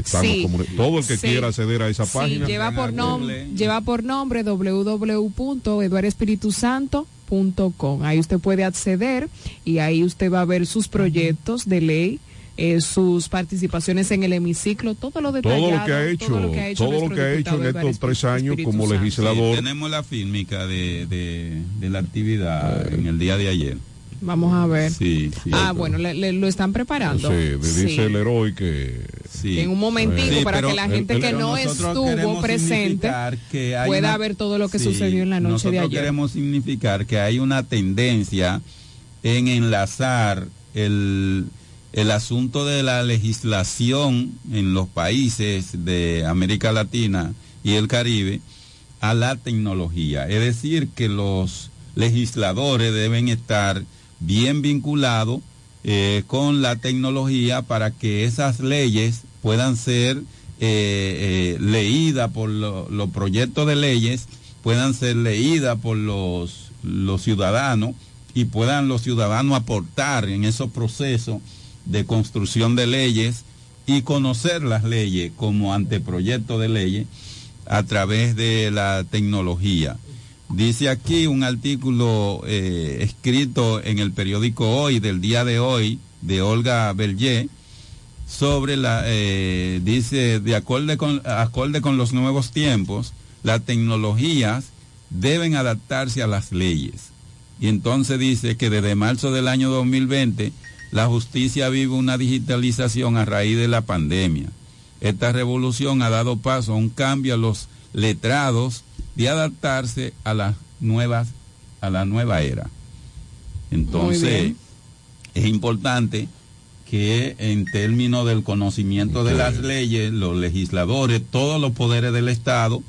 Sí. todo el que Sí. quiera acceder a esa Sí, página. lleva por, nom- lleva por nombre www.eduardespiritusanto.com. Ahí usted puede acceder y ahí usted va a ver sus proyectos de ley, eh, sus participaciones en el hemiciclo, todo lo detallado. todo lo que ha hecho, todo lo que ha hecho, todo lo que ha hecho en estos tres años Espíritu como legislador. tenemos la fílmica de, de, de la actividad en el día de ayer. Vamos a ver. Sí, sí. ah, bueno, le- le- lo están preparando. Sí, me dice Sí. el héroe que... En un momentico, Sí, para que la gente que pero no nosotros estuvo presente que pueda una- ver todo lo que Sí, sucedió en la noche de nosotros ayer. queremos significar que hay una tendencia en enlazar el, el asunto de la legislación en los países de América Latina y el Caribe a la tecnología. Es decir, que los legisladores deben estar bien vinculados eh, con la tecnología para que esas leyes puedan ser eh, eh, leídas por lo- los proyectos de leyes, puedan ser leídas por los, los ciudadanos y puedan los ciudadanos aportar en esos procesos de construcción de leyes y conocer las leyes como anteproyecto de leyes a través de la tecnología. Dice aquí un artículo eh, escrito en el periódico Hoy del día de hoy de Olga Berger sobre la, eh, dice, de con, acorde con los nuevos tiempos, las tecnologías deben adaptarse a las leyes. Y entonces dice que desde marzo del año 2020 la justicia vive una digitalización a raíz de la pandemia. Esta revolución ha dado paso a un cambio a los letrados de adaptarse a las nuevas, a la nueva era. Entonces, es importante que en términos del conocimiento de las leyes, los legisladores, todos los poderes del Estado,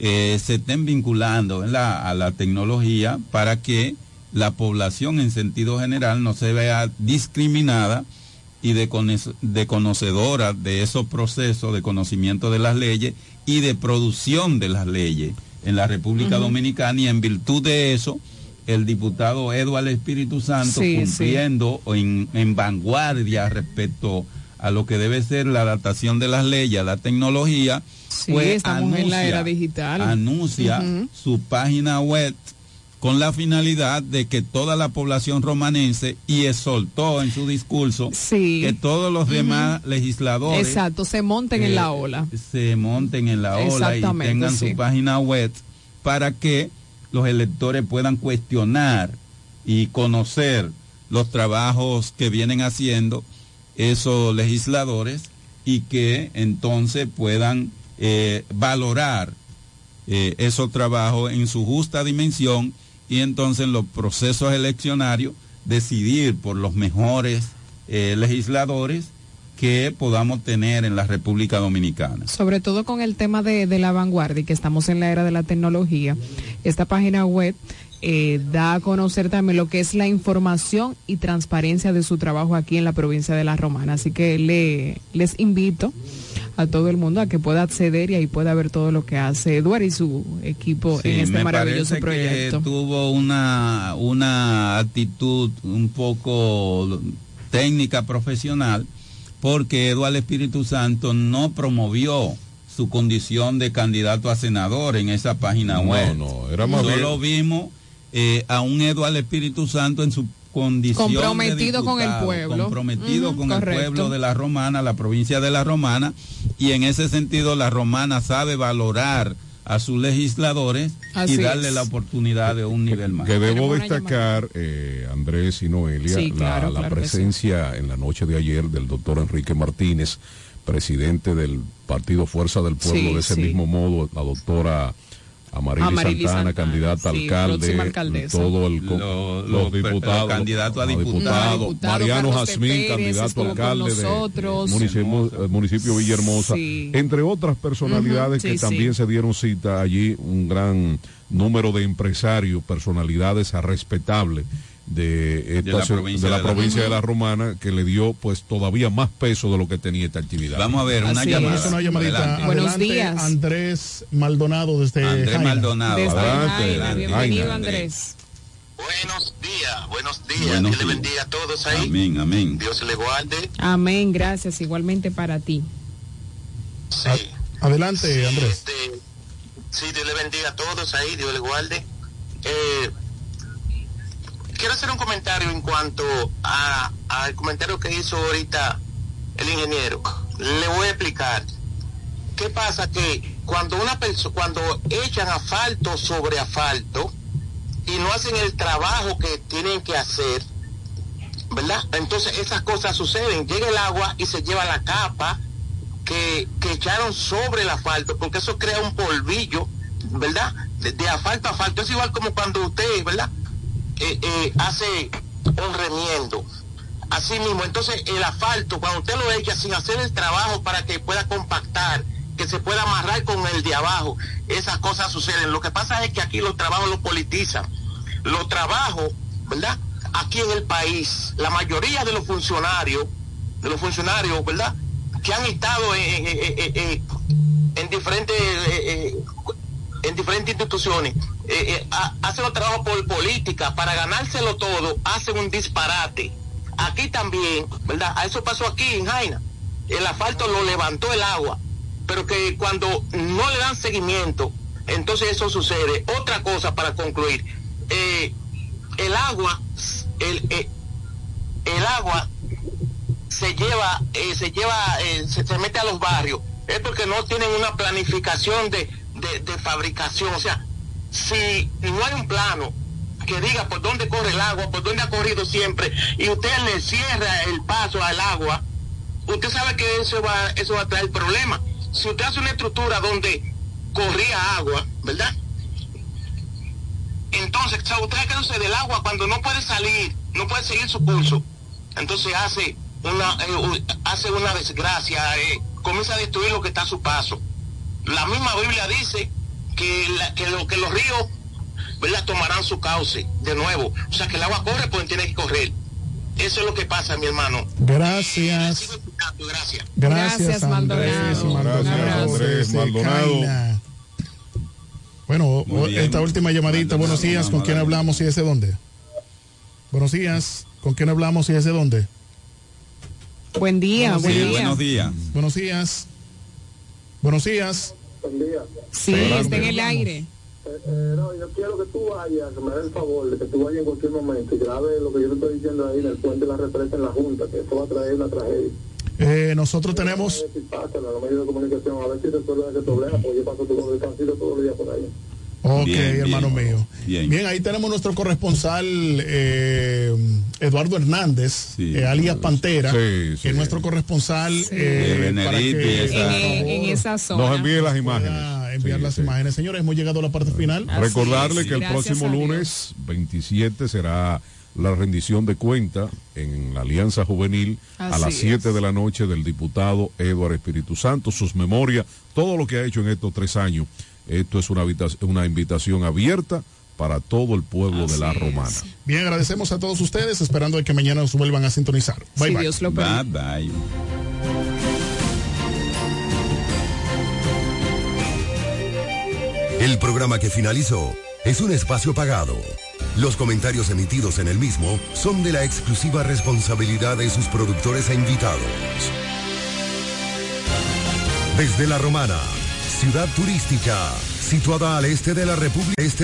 eh, se estén vinculando a la tecnología para que la población en sentido general no se vea discriminada y de, de conocedora de esos procesos de conocimiento de las leyes y de producción de las leyes en la República. Dominicana y en virtud de eso el diputado Eduardo Espíritu Santo Sí, cumpliendo en, en vanguardia respecto a lo que debe ser la adaptación de las leyes a la tecnología, Sí, pues estamos en la era digital. anuncia su página web con la finalidad de que toda la población romanense y exhortó en su discurso Sí. que todos los demás legisladores Exacto, se monten en eh, la ola. se monten en la ola y tengan sí. su página web para que los electores puedan cuestionar y conocer los trabajos que vienen haciendo esos legisladores y que entonces puedan eh, valorar eh, esos trabajos en su justa dimensión y entonces en los procesos eleccionarios decidir por los mejores eh, legisladores que podamos tener en la República Dominicana. Sobre todo con el tema de, de la vanguardia y que estamos en la era de la tecnología, esta página web eh, da a conocer también lo que es la información y transparencia de su trabajo aquí en la provincia de La Romana. Así que le, les invito a todo el mundo a que pueda acceder y ahí pueda ver todo lo que hace Eduardo y su equipo Sí, en este me maravilloso parece proyecto. Que tuvo una, una actitud un poco técnica profesional porque Eduardo Espíritu Santo no promovió su condición de candidato a senador en esa página No, web. no, era más Solo vimos eh, a un Eduardo Espíritu Santo en su condición de Comprometido con el diputado, pueblo. comprometido con correcto. el pueblo de la Romana, la provincia de la Romana, y en ese sentido la Romana sabe valorar a sus legisladores Así y darle es. la oportunidad de un nivel más. Que debo destacar, eh, Andrés y Noelia, Sí, la- claro, la, claro que presencia en la noche de ayer del doctor Enrique Martínez, presidente del Partido Fuerza del Pueblo, Sí, de ese sí. mismo modo, la doctora Amarili, Amarili Santana, Santana, candidata a sí, alcalde, todo el Lo- los lo- diputados, los candidatos a diputados, Mariano Jazmín, candidato alcalde de municipio, eh, municipio Villahermosa, Sí. entre otras personalidades que sí, también se dieron cita allí, un gran número de empresarios, personalidades respetables de, esta De la provincia de la de la provincia de Romana. la Romana, que le dio pues todavía más peso de lo que tenía esta actividad. Vamos a ver, una Así llamada. es, una llamadita. Adelante. Buenos Adelante, días. Andrés Maldonado desde Andrés Jaina. Maldonado. Desde Adelante, Jaina, bienvenido Jaina. Andrés. Buenos días, buenos días. Buenos Dios le días. bendiga a todos ahí. Amén, amén. Dios le guarde. Amén, gracias. Igualmente para ti. Adelante, Andrés. Este, sí, Dios le bendiga a todos ahí, Dios le guarde. Eh, quiero hacer un comentario en cuanto a- al comentario que hizo ahorita el ingeniero. Le voy a explicar. ¿Qué pasa? Que cuando una persona, cuando echan asfalto sobre asfalto y no hacen el trabajo que tienen que hacer, ¿verdad? Entonces esas cosas suceden. Llega el agua y se lleva la capa que, que echaron sobre el asfalto, porque eso crea un polvillo, ¿verdad? De, de asfalto a asfalto. Es igual como cuando usted, ¿verdad? Eh, eh, hace un remiendo. Así mismo, entonces el asfalto, cuando usted lo echa sin hacer el trabajo para que pueda compactar, que se pueda amarrar con el de abajo, esas cosas suceden. Lo que pasa es que aquí los trabajos los politizan. Los trabajos, ¿verdad? Aquí en el país, la mayoría de los funcionarios, de los funcionarios, ¿verdad? Que han estado en, en- en- en- en diferentes eh, en diferentes instituciones eh, eh, ha- hacen los trabajos por política para ganárselo todo hacen un disparate. Aquí también verdad a eso pasó aquí en Jaina. El asfalto lo levantó el agua pero que cuando no le dan seguimiento entonces eso sucede. Otra cosa para concluir eh, el agua el, eh, el agua se lleva, se lleva, se mete a los barrios, es porque no tienen una planificación de, de, fabricación. O sea, si no hay un plano que diga por dónde corre el agua, por dónde ha corrido siempre, y usted le cierra el paso al agua, usted sabe que eso va, eso va a traer problemas. Si usted hace una estructura donde corría agua, ¿verdad? Entonces, ¿sabe usted qué sucede? El agua cuando no puede salir, no puede seguir su curso, entonces hace una eh, hace una desgracia, eh, comienza a destruir lo que está a su paso. La misma Biblia dice que, la- que, lo, que los ríos ¿verdad? tomarán su cauce de nuevo. O sea que el agua corre pues tiene que correr. Eso es lo que pasa, mi hermano. Gracias. Gracias. Gracias, Gracias, Andrés Maldonado. Maldonado. Gracias, Andrés desde Maldonado. Caina. Bueno, esta última llamadita, buenos días, ¿con quién hablamos y desde dónde? Buenos días, ¿con quién hablamos y desde dónde? Buen día, Buenos buen días. día. Buenos días. Buenos días. Buen día. Sí, está en el vamos. aire. Eh, eh, no, yo quiero que tú vayas, que me des el favor de que tú vayas en cualquier momento y grabe lo que yo te estoy diciendo ahí en el puente de la represa en la Junta, que eso va a traer una tragedia. Eh, nosotros tenemos, a los medios de comunicación, a ver si resuelven ese problema, porque yo paso todo el cansino todos los días por ahí. Ok, Bien, hermano bien. mío. Bien. Bien, ahí tenemos nuestro corresponsal eh, Eduardo Hernández, Sí. eh, alias Pantera, Sí, que es nuestro corresponsal eh, para y que esa- por En, favor, en esa zona. Nos envíe las imágenes. enviar Sí, las sí. imágenes. Señores, hemos llegado a la parte final. Así Recordarle es. que el próximo lunes 27 será la rendición de cuenta en la Alianza Juvenil a las 7 es. de la noche del diputado Eduardo Espíritu Santo, sus memorias, todo lo que ha hecho en estos tres años. Esto es una, una invitación abierta para todo el pueblo de la es. Romana. Bien, agradecemos a todos ustedes, esperando que mañana nos vuelvan a sintonizar. Bye, Si bye. Dios lo. Bye bye. El programa que finalizó es un espacio pagado. Los comentarios emitidos en el mismo son de la exclusiva responsabilidad de sus productores e invitados. Desde La Romana, ciudad turística, situada al este de la República Este